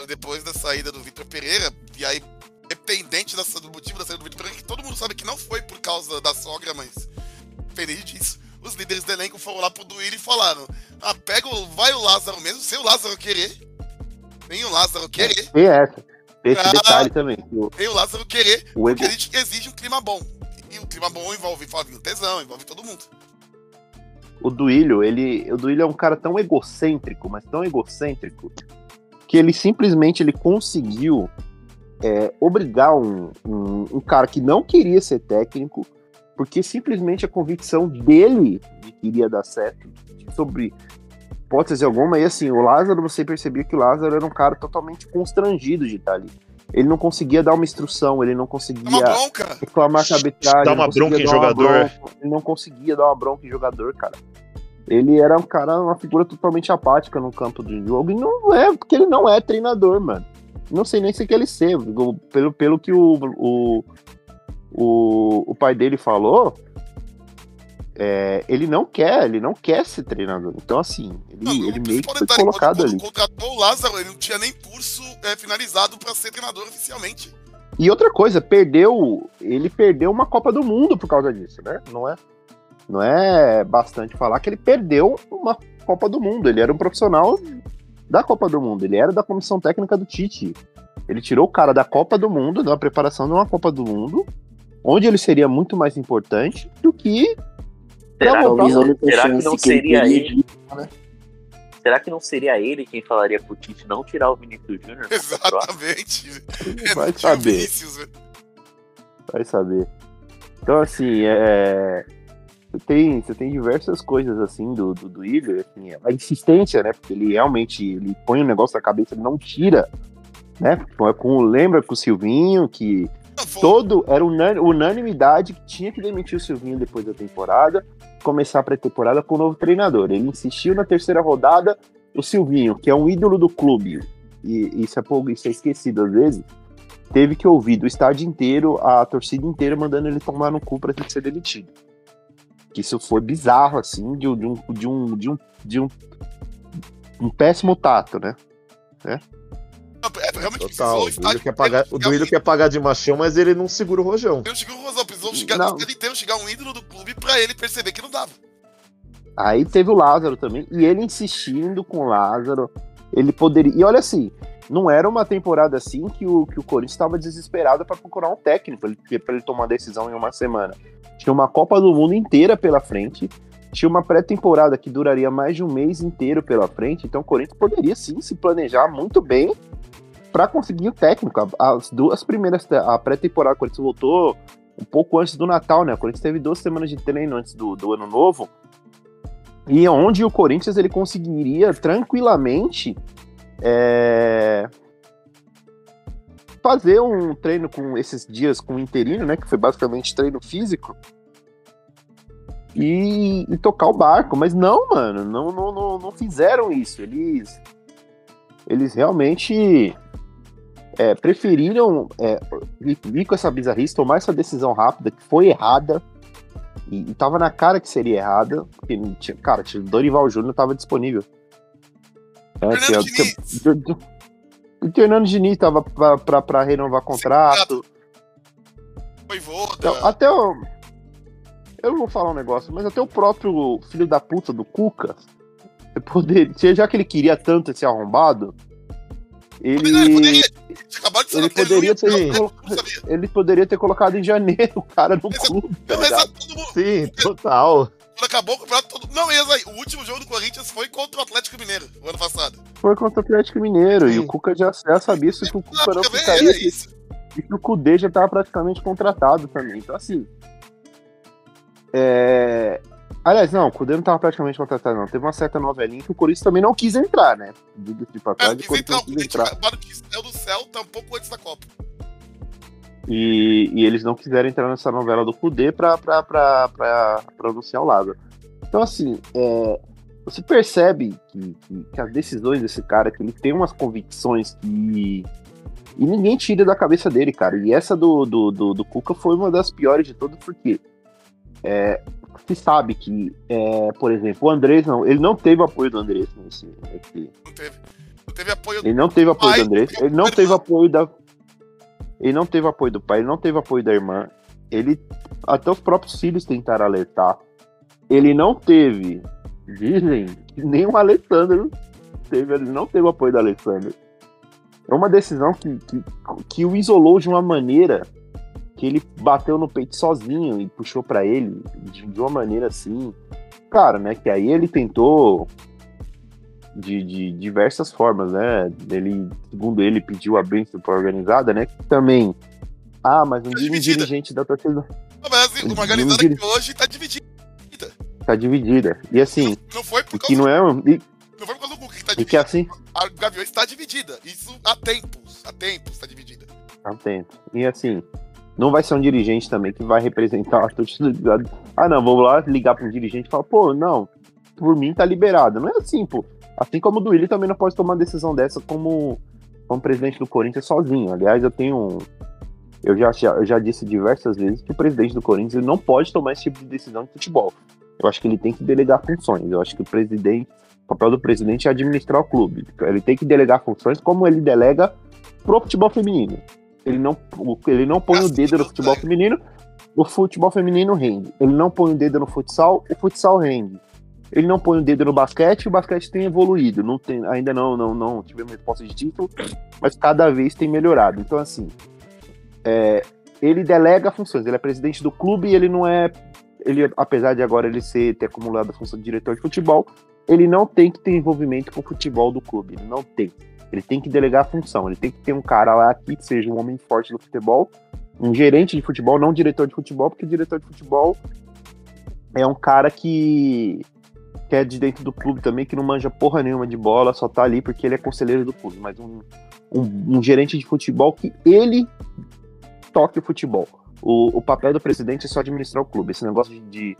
depois da saída do Vitor Pereira, e aí, dependente do motivo da saída do Vitor Pereira, que todo mundo sabe que não foi por causa da sogra, mas independente disso, os líderes do elenco foram lá pro Duílio e falaram: ah, pega o, vai o Lázaro mesmo, sem o Lázaro querer, nem o Lázaro querer, E essa. Esse Ah. detalhe também. nem o Lázaro querer, o porque ego, a gente exige um clima bom. E o clima bom envolve Flavinho Tesão, envolve todo mundo. o Duílio, ele. O Duílio é um cara tão egocêntrico, mas tão egocêntrico, que ele simplesmente ele conseguiu é, obrigar um, um, um cara que não queria ser técnico, porque simplesmente a convicção dele de que iria dar certo, sobre hipótese alguma, e assim, o Lázaro, você percebia que o Lázaro era um cara totalmente constrangido de estar ali. Ele não conseguia dar uma instrução, ele não É conseguia reclamar com a arbitragem. Não uma bronca em dar jogador. bronca, ele não conseguia dar uma bronca em jogador, cara. ele era um cara, uma figura totalmente apática no campo de jogo. E não é, porque ele não é treinador, mano. Não sei nem se quer ele ser. Pelo, pelo que o, o, o, o pai dele falou, é, ele não quer, ele não quer ser treinador. Então, assim, ele, Não, ele meio que foi colocado quando, ali. Quando contratou o Lázaro, ele não tinha nem curso é, finalizado pra ser treinador oficialmente. E outra coisa, perdeu. Ele perdeu uma Copa do Mundo por causa disso, né? Não é, não é bastante falar que ele perdeu uma Copa do Mundo. Ele era um profissional da Copa do Mundo. Ele era da comissão técnica do Tite. Ele tirou o cara da Copa do Mundo, da preparação de uma Copa do Mundo, onde ele seria muito mais importante do que. Será, Não, única será que não que ele seria teria ele? de- será que não seria ele quem falaria pro Tite não tirar o Vinícius Júnior? Exatamente. Vai o saber. Vai saber. Então, assim, é. Você tem, você tem diversas coisas assim do, do, do Igor, assim, a insistência, né? Porque ele realmente ele põe um negócio na cabeça, ele não tira, né? Com, com- lembra com o Silvinho, que Todo era unan- unanimidade que tinha que demitir o Silvinho depois da temporada, começar a pré-temporada com o novo treinador. Ele insistiu na terceira rodada, o Silvinho, que é um ídolo do clube, e isso é, pouco, isso é esquecido às vezes, teve que ouvir do estádio inteiro, a torcida inteira mandando ele tomar no cu pra ele ser demitido. Que isso foi bizarro, assim, de, um- de um, de um, de um, de um, um péssimo tato, né? Não, é, realmente Total. precisou O Duílio quer pagar, o Duílio quer pagar de machão, mas ele não segura o rojão. Ele chegou o Rosão, precisou chegar Não. inteiro, chegar um ídolo do clube pra ele perceber que não dava. Aí teve o Lázaro também, e ele insistindo com o Lázaro, ele poderia. E olha assim, não era uma temporada assim que o, que o Corinthians estava desesperado para procurar um técnico para ele tomar decisão em uma semana. Tinha uma Copa do Mundo inteira pela frente, tinha uma pré-temporada que duraria mais de um mês inteiro pela frente, então o Corinthians poderia sim se planejar muito bem para conseguir o técnico. As duas primeiras, a pré-temporada, o Corinthians voltou um pouco antes do Natal, né? O Corinthians teve duas semanas de treino antes do, do Ano Novo. E onde o Corinthians ele conseguiria tranquilamente é, fazer um treino com esses dias com o interino, né? Que foi basicamente treino físico. E, e tocar o barco. Mas não, mano, não, não, não, não fizeram isso. Eles, eles realmente é, preferiram é, vir, com essa bizarrice, tomar essa decisão rápida, que foi errada. E, e tava na cara que seria errada. Porque, tinha, cara, Dorival Júnior tava disponível. Fernando tinha- Diniz. tinha- o Fernando Diniz tava pra, pra, pra renovar contrato. Foi. Então, até o. Eu vou falar um negócio, mas até o próprio filho da puta do Cuca, poder, já que ele queria tanto esse arrombado, Ele ele, poderia. De ele poderia ia ter, o colo- sabia. ele poderia ter colocado em janeiro o cara no Exato. clube, tá Não, ligado? exato, todo mundo. Sim, total. Quando acabou o campeonato, todo Não, aí. O último jogo do Corinthians foi contra o Atlético Mineiro, o ano passado. Foi contra o Atlético Mineiro, e Sim. o Cuca já, já sabia isso que o Cuca não ficaria isso. e que o Kudê já estava praticamente contratado também. Então, assim. É... Aliás, não, o Kudê não estava praticamente contratado, não. Teve uma certa novelinha que o Corinthians também não quis entrar, né? De É, passagem, o quis Corinthians entrar, não quis entrar. acabaram de céu do céu, tá um pouco antes da Copa. E, e eles não quiseram entrar nessa novela do Kudê pra, pra, pra, pra, pra anunciar o Lázaro. Então, assim, é, você percebe que, que, que as decisões desse cara, que ele tem umas convicções que. E ninguém tira da cabeça dele, cara. E essa do, do, do, do Cuca foi uma das piores de todas, porque é, se sabe que, é, por exemplo, o Andrés não, ele não teve apoio do Andrés nesse, nesse, Não teve. Não teve apoio ele não teve apoio pai, do Andrés, ele não teve apoio da. Ele não teve apoio do pai, ele não teve apoio da irmã. Ele. Até os próprios filhos tentaram alertar. Ele não teve. Dizem o Alessandro teve, ele não teve apoio do Alessandro. É uma decisão que, que, que o isolou de uma maneira que ele bateu no peito sozinho e puxou pra ele de, de uma maneira assim. Cara, né? Que aí ele tentou de, de diversas formas, né? Ele, segundo ele, pediu a bênção para organizada, né? Que também. Ah, mas um, Tá um dirigente da torcida Não, mas assim, uma organizada que hoje tá dividida. tá dividida. E assim, Não foi por e que causa, não é. E, não foi por causa do Cuca que tá e que dividida. assim. A Gaviões está dividida. Isso há tempos. Há tempos está dividida. Atento. E assim, não vai ser um dirigente também que vai representar a torcida. Ah, não, vou lá ligar para um dirigente e falar, pô, não, por mim tá liberado. Não é assim, pô. Assim como o Duílio também não pode tomar decisão dessa como, como presidente do Corinthians sozinho. Aliás, eu tenho. Eu já, eu já disse diversas vezes que o presidente do Corinthians não pode tomar esse tipo de decisão de futebol. Eu acho que ele tem que delegar funções. Eu acho que o presidente. O papel do presidente é administrar o clube. Ele tem que delegar funções como ele delega pro futebol feminino. Ele não, ele não põe o dedo no futebol feminino, o futebol feminino rende. Ele não põe o dedo no futsal, o futsal rende. Ele não põe o dedo no basquete, o basquete tem evoluído. Não tem, ainda não, não, não tivemos resposta de título, mas cada vez tem melhorado. Então, assim, é, ele delega funções. Ele é presidente do clube e ele não é. Ele, apesar de agora ele ser, ter acumulado a função de diretor de futebol, ele não tem que ter envolvimento com o futebol do clube. Ele não tem. Ele tem que delegar a função. Ele tem que ter um cara lá que seja um homem forte do futebol, um gerente de futebol, não diretor de futebol, porque diretor de futebol é um cara que, que é de dentro do clube também, que não manja porra nenhuma de bola, só tá ali porque ele é conselheiro do clube. Mas um, um, um gerente de futebol que ele toque o futebol. O, o papel do presidente é só administrar o clube. Esse negócio de, de,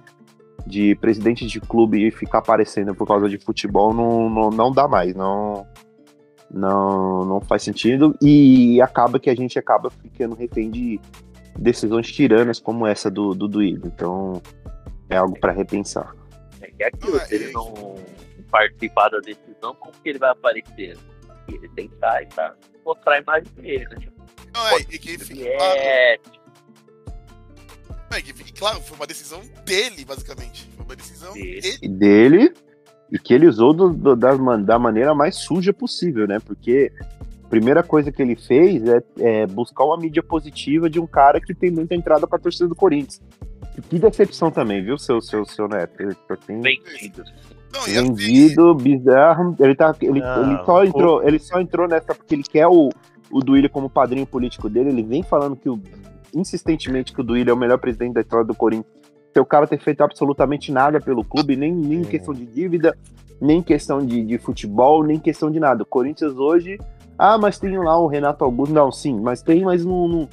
de presidente de clube ficar aparecendo por causa de futebol não, não, não dá mais. Não, não, não faz sentido. E acaba que a gente acaba ficando refém de decisões tiranas como essa do, do Duílio. Então é algo para repensar. É aquilo, Não, é- se ele não participar da decisão, como que ele vai aparecer? Ele tem que estar, tá, mostrar a imagem dele, né? Tipo, Não, é, e que claro, não, é que fique claro, foi uma decisão dele, basicamente. Foi uma decisão Dele. dele. E que ele usou do- do- da, da maneira mais suja possível, né? Porque a primeira coisa que ele fez é, é buscar uma mídia positiva de um cara que tem muita entrada para torcida do Corinthians. E Que decepção também, viu, seu, seu, seu neto? Ele só tem vendido. Não, e assim, vendido, bizarro. Ele, tá, ele, Ah, ele, só entrou, ele só entrou nessa porque ele quer o, o Duílio como padrinho político dele. Ele vem falando que o, insistentemente que o Duílio é o melhor presidente da história do Corinthians. Seu cara ter feito absolutamente nada pelo clube, nem, nem em questão de dívida, nem em questão de, de futebol, nem em questão de nada. O Corinthians hoje. Ah, mas tem lá o Renato Augusto. Não, sim, mas tem, mas não. não-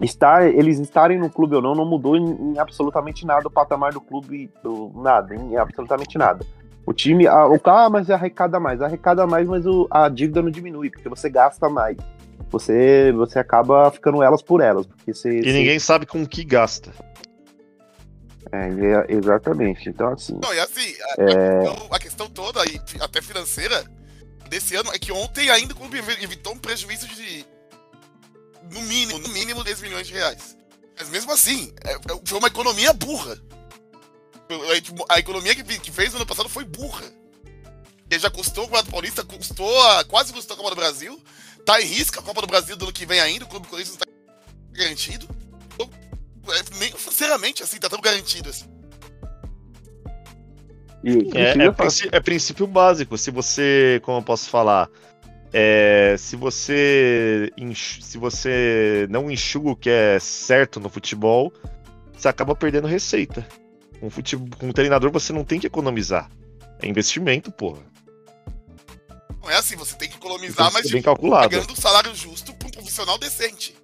Estar, eles estarem no clube ou não não mudou em, em absolutamente nada o patamar do clube, do, nada, em absolutamente nada. O time, ah, o cara, ah, mas arrecada mais, arrecada mais, mas o, a dívida não diminui, porque você gasta mais. Você, você acaba ficando elas por elas, porque você, E você- ninguém sabe com o que gasta. É, exatamente. Então assim, Não, e assim, a, é, então, a questão toda, e até financeira, desse ano é que ontem ainda o clube evi- evitou um prejuízo de no mínimo, no mínimo 10 milhões de reais. Mas mesmo assim, é- é- foi uma economia burra. A, tipo, a economia que, que fez no ano passado foi burra. Ele já custou o Campeonato Paulista, custou a, quase custou a Copa do Brasil. Tá em risco a Copa do Brasil do ano que vem ainda, o Clube Corinthians não tá garantido. Então, é, nem financeiramente, assim, tá tão garantido assim. e É, é, é princípio básico. Se você, como eu posso falar, é, se você enx- se você não enxuga o que é certo no futebol, você acaba perdendo receita. Com, futebol, com um treinador você não tem que economizar. É investimento, porra. Não é assim, você tem que economizar, mas bem calculado. pagando um salário justo para um profissional decente.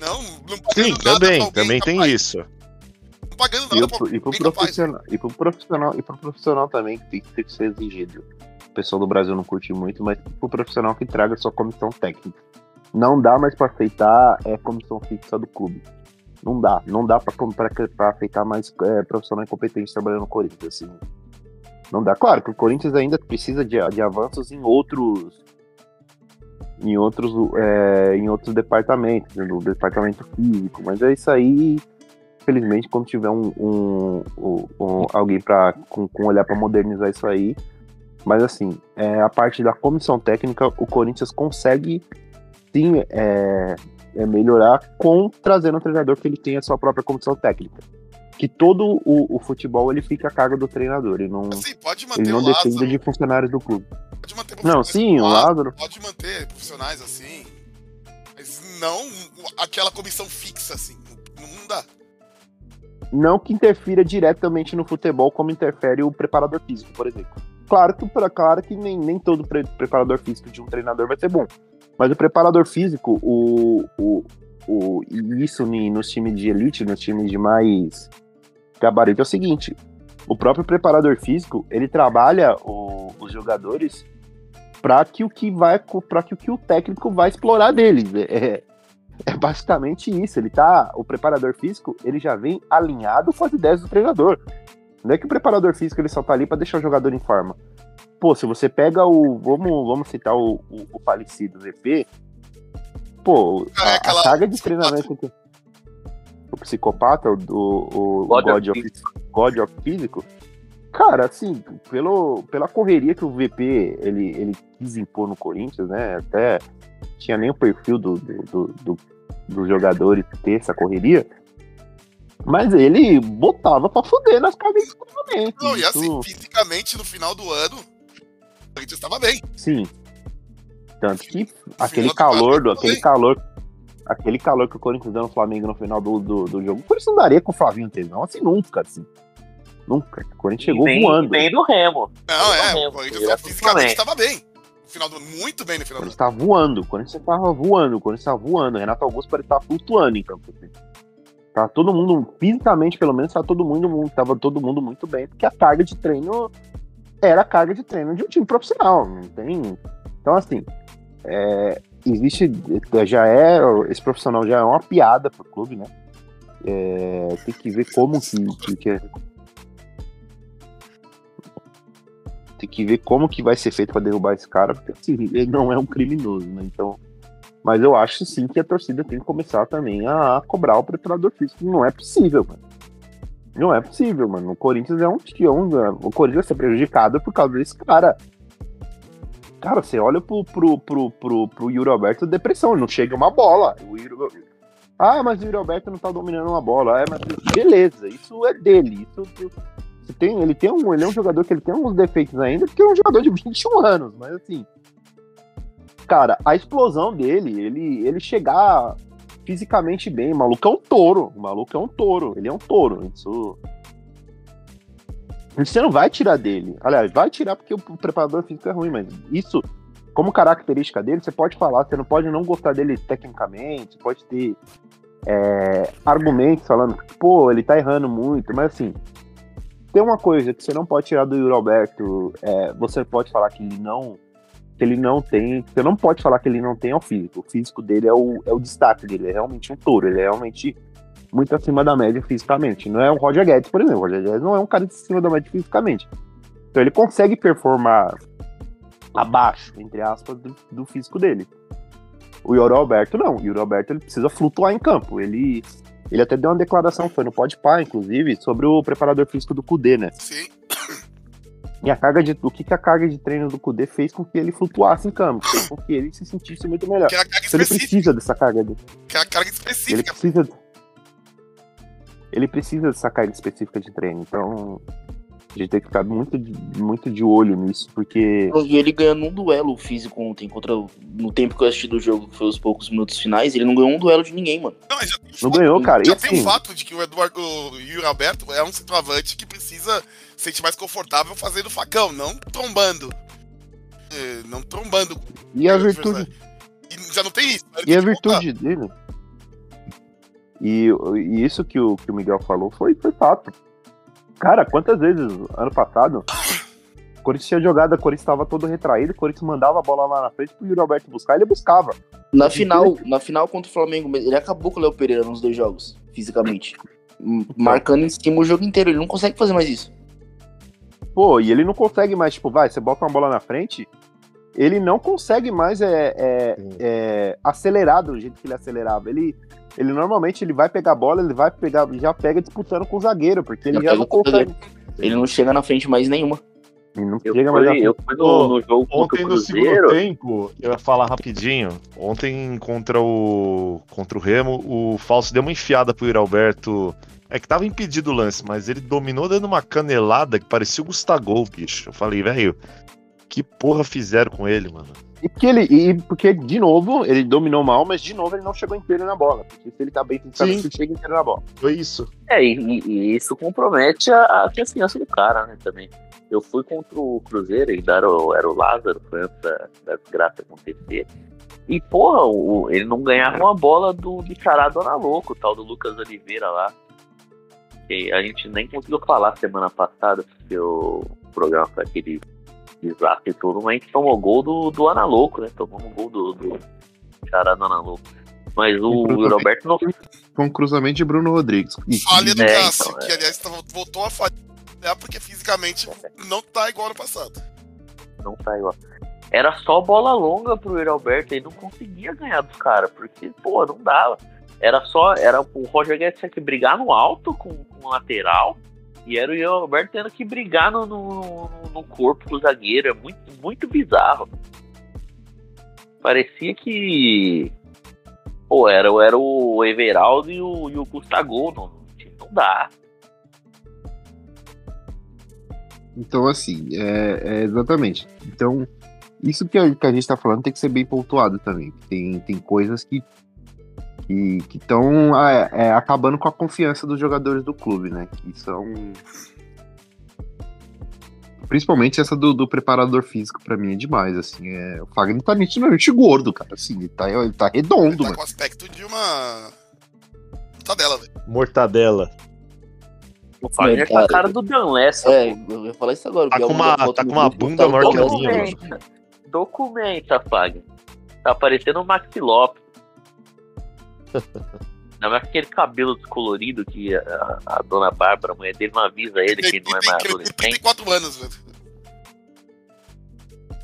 Não, não Sim, pagando também, alguém também tem capaz. isso. Não pagando E, nada o, pra e pro capaz. profissional, e pro profissional, e pro profissional também, que tem que ter que ser exigido. O pessoal do Brasil não curte muito, mas pro profissional que traga sua comissão técnica. Não dá mais pra aceitar é, comissão fixa do clube. Não dá, não dá pra aceitar mais é, profissional incompetente trabalhando no Corinthians, assim. Não dá. Claro que o Corinthians ainda precisa de, de avanços em outros em outros é, em outros departamentos, né, no departamento físico, mas é isso aí infelizmente, quando tiver um, um- um- alguém para com, com olhar para modernizar isso aí. Mas assim, é, a parte da comissão técnica, o Corinthians consegue sim é, é melhorar com trazendo um treinador que ele tenha a sua própria comissão técnica. Que todo o, o futebol ele fica a cargo do treinador, ele não, Assim, pode manter ele não depende de funcionários do clube. pode manter Não, sim, o Lázaro. Pode manter profissionais assim, mas não aquela comissão fixa assim. Não, dá. não que interfira diretamente no futebol como interfere o preparador físico, por exemplo. Claro que, claro que nem, nem todo pre- preparador físico de um treinador vai ser bom. Mas o preparador físico, o, o, o, isso nos times de elite, nos times de mais gabarito, é o seguinte: o próprio preparador físico, ele trabalha o- os jogadores para que o que vai para que o que o técnico vai explorar deles. É, é basicamente isso. Ele tá, o preparador físico, ele já vem alinhado com as ideias do treinador. Não é que o preparador físico ele só tá ali para deixar o jogador em forma. Pô, se você pega o, vamos, vamos citar o, o, o falecido VP, pô, a, é a aquela- carga de treinamento o psicopata, o, o, o God God, of, God of Físico, cara, assim, pelo, pela correria que o VP ele, ele quis impor no Corinthians, né? Até tinha nem o perfil do, do, do, do- dos jogadores ter essa correria. Mas ele botava pra fuder nas cargas de treinamento. Não, e assim, Isso- fisicamente, no final do ano, o Corinthians estava bem. Sim. Tanto que aquele do calor, do, aquele calor, aquele calor que o Corinthians deu no Flamengo no final do, do, do jogo, o Corinthians não daria com o Flavinho Tesão, assim, nunca, assim. Nunca. O Corinthians chegou vem, voando. vem do Remo. Não, é, Flamengo, o Corinthians fisicamente estava bem. No final do ano, muito bem no O final do Corinthians ano. tá voando, o Corinthians tava voando, o Corinthians tá voando. O Renato Augusto parece estar flutuando em campo. assim. Tá todo mundo, fisicamente pelo menos, tá todo mundo, tava todo mundo muito bem, porque a carga de treino era a carga de treino de um time profissional. Não tem. Então, assim, é, existe. Já é. Esse profissional já é uma piada pro clube, né? É, tem que ver como que, que, é- Tem que ver como que vai ser feito pra derrubar esse cara, porque assim, ele não é um criminoso, né? Então. Mas eu acho sim que a torcida tem que começar também a cobrar o preparador físico. Não é possível, mano. Não é possível, mano. O Corinthians é um tião. O Corinthians vai ser prejudicado por causa desse cara. Cara, você olha pro, pro, pro, pro, pro Yuri Alberto depressão, não chega uma bola. O Yuri- Ah, mas o Yuri Alberto não tá dominando uma bola. É, mas beleza, isso é dele. Isso, você tem, ele, tem um, ele é um jogador que ele tem alguns defeitos ainda, porque é um jogador de 21 anos, mas assim. Cara, a explosão dele, ele, ele chegar fisicamente bem, o maluco é um touro. O maluco é um touro, ele é um touro. Isso. Você não vai tirar dele. Aliás, vai tirar porque o preparador físico é ruim, mas isso, como característica dele, você pode falar, você não pode não gostar dele tecnicamente, pode ter é, argumentos falando, pô, ele tá errando muito, mas assim, tem uma coisa que você não pode tirar do Yuri Alberto, é, você pode falar que ele não que ele não tem, você não pode falar que ele não tem o físico, o físico dele é o, é o destaque dele, é realmente um touro, ele é realmente muito acima da média fisicamente, não é o Roger Guedes, por exemplo, o Roger Guedes não é um cara de cima da média fisicamente, então ele consegue performar abaixo, entre aspas, do, do físico dele. O Yuri Alberto não, o Yuri Alberto ele precisa flutuar em campo, ele ele até deu uma declaração, foi no Podpah, inclusive, sobre o preparador físico do Cudê, né? Sim. E a carga de, o que, que a carga de treino do Kudê fez com que ele flutuasse em campo, fez com que ele se sentisse muito melhor. Que é Então ele precisa dessa carga. De, Que é a carga ele específica. precisa. Ele precisa dessa carga específica de treino. Então a gente tem que ficar muito, de- muito de olho nisso, porque. Vi ele ganhando um duelo físico ontem contra. o- No tempo que eu assisti do jogo, que foi os poucos minutos finais, ele não ganhou um duelo de ninguém, mano. Não, mas já tem o Não fato- ganhou, cara. E Já tem o assim, fato de que o Eduardo o Yuri Alberto é um centroavante que precisa se sentir mais confortável fazendo facão, não trombando. É, não trombando. e a virtude. E já não tem isso. ele e a que voltar. virtude dele. E, e isso que o, que o Miguel falou foi, foi fato. Cara, quantas vezes ano passado o Corinthians tinha jogada, o Corinthians estava todo retraído, o Corinthians mandava a bola lá na frente pro Yuri Alberto buscar, ele buscava. Na Mas final, na final contra o Flamengo, ele acabou com o Léo Pereira nos dois jogos, fisicamente. Marcando em cima o jogo inteiro, ele não consegue fazer mais isso. Pô, e ele não consegue mais, tipo, vai, você bota uma bola na frente, ele não consegue mais é, é, é, acelerar do jeito que ele acelerava. Ele, ele normalmente ele vai pegar a bola, ele vai pegar, já pega disputando com o zagueiro, porque ele Já já não consegue. Ele não chega na frente mais nenhuma. Ele não Eu chega mais fui, eu fui no, no jogo Ontem no segundo tempo, eu ia falar rapidinho. Ontem contra o contra o Remo, o Falso deu uma enfiada pro Yuri Alberto. É que tava impedido o lance, mas ele dominou dando uma canelada que parecia o Gustavo, bicho. Eu falei, velho, que porra fizeram com ele, mano? E porque ele, e porque, de novo, ele dominou mal, mas de novo ele não chegou inteiro na bola. Porque se ele tá bem Sim. ele chega inteiro na bola. Foi isso. É, e, e- e isso compromete a, a confiança do cara, né, também. Eu fui contra o Cruzeiro, ainda era o, era o Lázaro, foi antes da, da desgraça acontecer. E, porra, o- ele não ganhava uma bola do, do chará Dona Louco, o tal do Lucas Oliveira lá. que a gente nem conseguiu falar semana passada, porque o programa foi aquele desastre e tudo, mas a gente tomou gol do, do Analouco, né? Tomamos gol do, do Chará do Analouco. Mas o Roberto não Com um cruzamento de Bruno Rodrigues. Falha do É, Cássio, então, é. que aliás tava- voltou a falhar porque fisicamente não tá igual no passado. não tá igual. Era só bola longa pro Yuri Alberto e não conseguia ganhar dos caras, porque, pô, não dava. Era só, era o Roger Guedes tinha que brigar no alto com, com o lateral e era o Yuri Alberto tendo que brigar no, no, no corpo do zagueiro. É muito, muito bizarro. Parecia que. Pô, era, era o Everaldo e o, e o Gustavo. Não, não dá. Então, assim, é, é exatamente. Então, isso que a, que a gente tá falando tem que ser bem pontuado também. Tem, tem coisas que que estão acabando com a confiança dos jogadores do clube, né? Que são. Principalmente essa do, do preparador físico, pra mim, é demais, assim. É, o Fagner tá nitidamente gordo, cara. Assim, ele tá, ele tá redondo, Ele tá mano. com o aspecto de uma. Tá dela, velho. Mortadela. O Fagner tá a cara do Dan Lessa. É, pô. eu ia falar isso agora. Tá com alguma uma- tá com uma bunda maior que a minha. Documenta, Fagner. Tá parecendo o Maxi Lopes. Não é aquele cabelo descolorido que a, a dona Bárbara, a mulher dele, não avisa ele que não é mais Ele tem adolescente. 34 anos, velho.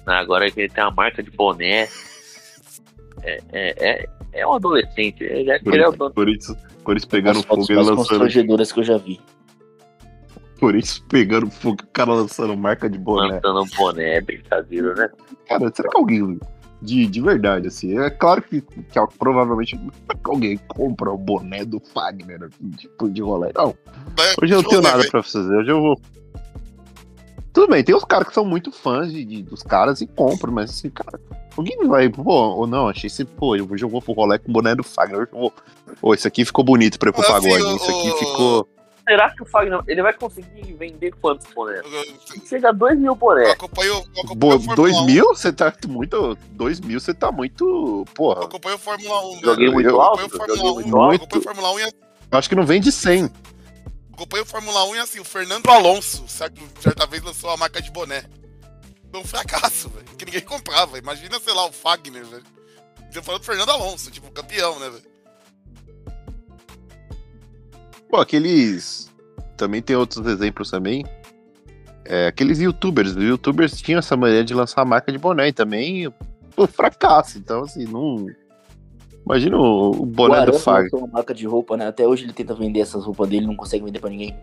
Agora que ele tem uma marca de boné. É, é, é, é um adolescente. Ele é, ele é o dono. Por isso, por isso fotos fogo e lançando. constrangedoras que eu já vi. Por isso pegando fogo, o cara lançando marca de boné. Lançando um boné, é brincadeira, né? Cara, será que alguém. De, de verdade, assim. É claro que, que provavelmente alguém compra o boné do Fagner, assim, tipo, de rolê. Não, hoje eu não tenho nada pra fazer. Hoje eu vou. Tudo bem, tem os caras que são muito fãs de, de- dos caras e compram, mas assim, cara, alguém vai, pô, ou não, achei esse, pô, hoje eu vou pro rolê com o boné do Fagner, hoje eu vou. Pô, esse aqui ficou bonito pra ir pro pagode, isso aqui ficou. Será que o Fagner ele vai conseguir vender quantos bonés? Eu- eu- Chega a 2 mil Eu bonés. acompanho, eu acompanho Bo, o Fórmula 2 1. mil? Você tá muito. 2 mil, você tá muito. Eu Porra, acompanho o Fórmula 1. Joguei né? muito eu alto? acompanho o Joguei Fórmula 1. muito Eu acompanho Fórmula 1 e eu acho que não vende 100. acompanho o Fórmula 1 e assim, o Fernando Alonso, certo, certa vez lançou a marca de boné. Foi um fracasso, velho. Que ninguém comprava. Imagina, sei lá, o Fagner, velho. Eu falando do Fernando Alonso, tipo, campeão, né, velho? Pô, aqueles. Também tem outros exemplos também. É, aqueles youtubers. Os youtubers tinham essa maneira de lançar a marca de boné e também. Pô, fracasso. Então, assim, não. Imagina o, o O boné do Arana Fagner. lançou uma marca de roupa, né? Até hoje ele tenta vender essas roupas dele, não consegue vender pra ninguém.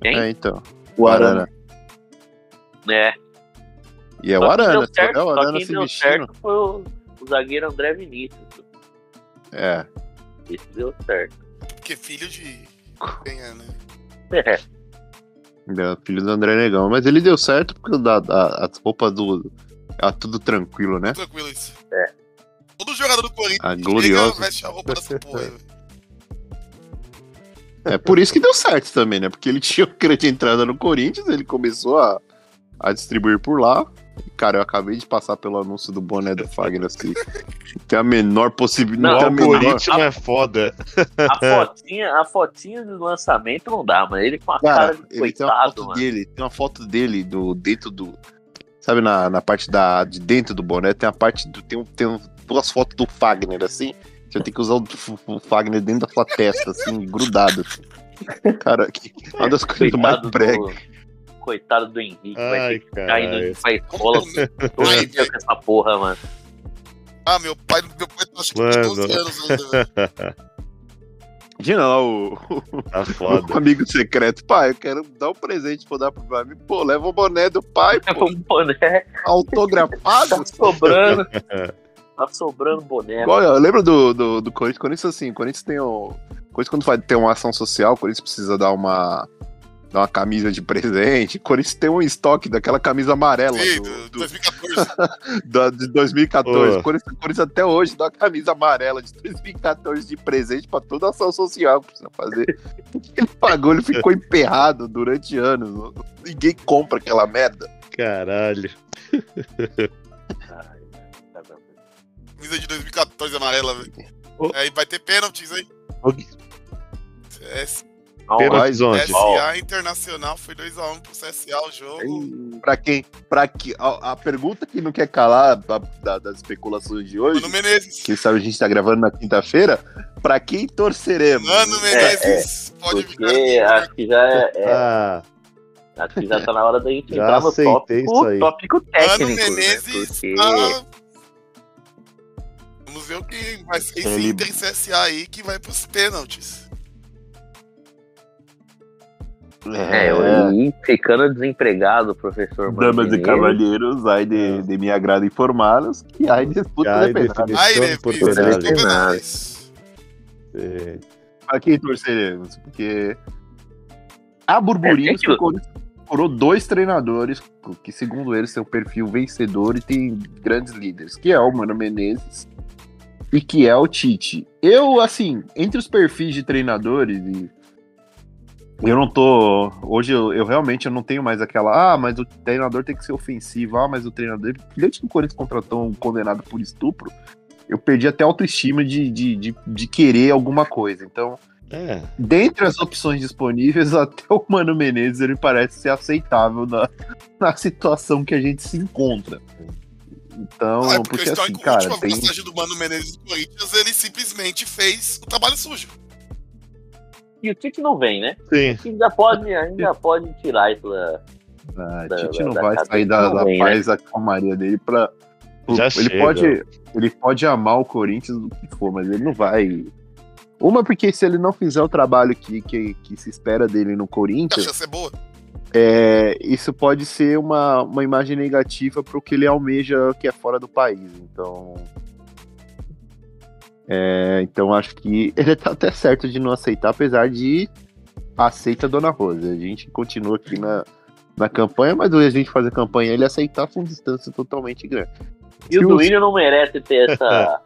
Quem? É, então. O Arana. É. E é o Só que Arana. certo, é o só Arana quem se deu vestindo. certo foi o, o zagueiro André Vinícius. É. Isso deu certo. Porque filho de. Quem é, né? É. filho do André Negão. Mas ele deu certo porque da, da, as roupas do. Ah, tudo tranquilo, né? Tranquilo isso. É. Todo jogador do Corinthians A chega, gloriosa. veste a roupa dessa porra aí, velho. É, por isso que deu certo também, né? Porque ele tinha o crédito de entrada no Corinthians, ele começou a, a distribuir por lá. Cara, eu acabei de passar pelo anúncio do boné do Fagner, assim. Tem a menor possibilidade. O a menor... algoritmo é foda. A fotinha, a fotinha do lançamento não dá, mas ele com a cara, Cara, de ele tem uma coitado, foto mano. dele, tem uma foto dele do, dentro do. Sabe, na, na parte da, de dentro do boné, tem a parte do. Tem, tem duas fotos do Fagner, assim. Você tem que usar o, o Fagner dentro da sua testa, assim, grudado. assim. Cara, que, uma das coisas mais Coitado brega. do, coitado do Henrique, vai Ai, ter que ficar indo pra escola todo dia com essa porra, mano. Ah, meu pai, meu pai tá acho que tem Mano. 12 anos ainda, velho. Imagina lá o, Tá o amigo secreto. Pai, eu quero dar um presente pra dar pro meu amigo. Pô, leva o boné do pai, pô, Um boné autografado. tá sobrando. tá sobrando boné. Igual, eu lembro do, do, do Corinthians, Corinthians assim, Corinthians tem o. Corinthians quando vai ter uma ação social, Corinthians precisa dar uma. Dar uma camisa de presente. Corinthians tem um estoque daquela camisa amarela Sim, do, do- do- 2014. da- de 2014. Ô. Corinthians, Corinthians até hoje dá uma camisa amarela de 2014 de presente pra toda ação social que precisa fazer. Ele pagou, ele ficou emperrado durante anos. Ninguém compra aquela merda. Caralho. Tá. Camisa de 2014 amarela, velho. Ô. Aí vai ter pênaltis, hein? É, Belo Horizonte. SA Internacional foi 2x1 pro CSA o jogo. Pra quem. Pra que, a, a pergunta que não quer calar da- da- das especulações de hoje, Mano Menezes. que sabe a gente tá gravando na quinta-feira, pra quem torceremos? Mano Menezes. Pode Porque ficar. acho que já é, é- Ah, acho que já tá na hora da gente Já entrar no tópico, tópico Mano técnico. né? Menezes. Porque tá- Vamos ver o que vai ser esse Ele- Inter CSA aí que vai pros pênaltis. É, eu e ficando desempregado, o professor Damas e cavalheiros, aí de, de me agrada informá-los que aí disputa aí de penalti. definição. Aí, de né, penais. é, Pra quem torceremos? Porque há burburinhos É, é procurou dois treinadores que, segundo eles, têm um perfil vencedor e tem grandes líderes, que é o Mano Menezes e que é o Tite. Eu, assim, entre os perfis de treinadores e eu não tô. Hoje eu, eu realmente eu não tenho mais aquela. Ah, mas o treinador tem que ser ofensivo. Ah, mas o treinador. Desde que o Corinthians contratou um condenado por estupro, eu perdi até a autoestima de, de, de, de querer alguma coisa. Então, é, dentre as opções disponíveis, até o Mano Menezes ele parece ser aceitável na, na situação que a gente se encontra. Então, Ah, é porque, porque a assim, cara, última tem. passagem do Mano Menezes do Corinthians, ele simplesmente fez o trabalho sujo. E o Tite não vem, né? sim. Ainda pode, ainda pode tirar isso da. Ah, da- Tite da- não da vai cabeça sair da, da vem, né? paz da calmaria dele pra. Já ele chega. pode ele pode amar o Corinthians do que for, mas ele não vai. Uma, porque se ele não fizer o trabalho que, que, que se espera dele no Corinthians, chance é boa. é, isso pode ser uma, uma imagem negativa para o que ele almeja que é fora do país. Então. É, então acho que ele tá até certo de não aceitar, apesar de aceita a Dona Rosa. A gente continua aqui na, na campanha, mas a gente fazer campanha ele aceitar com distância totalmente grande. E o Se Duílio não merece ter essa.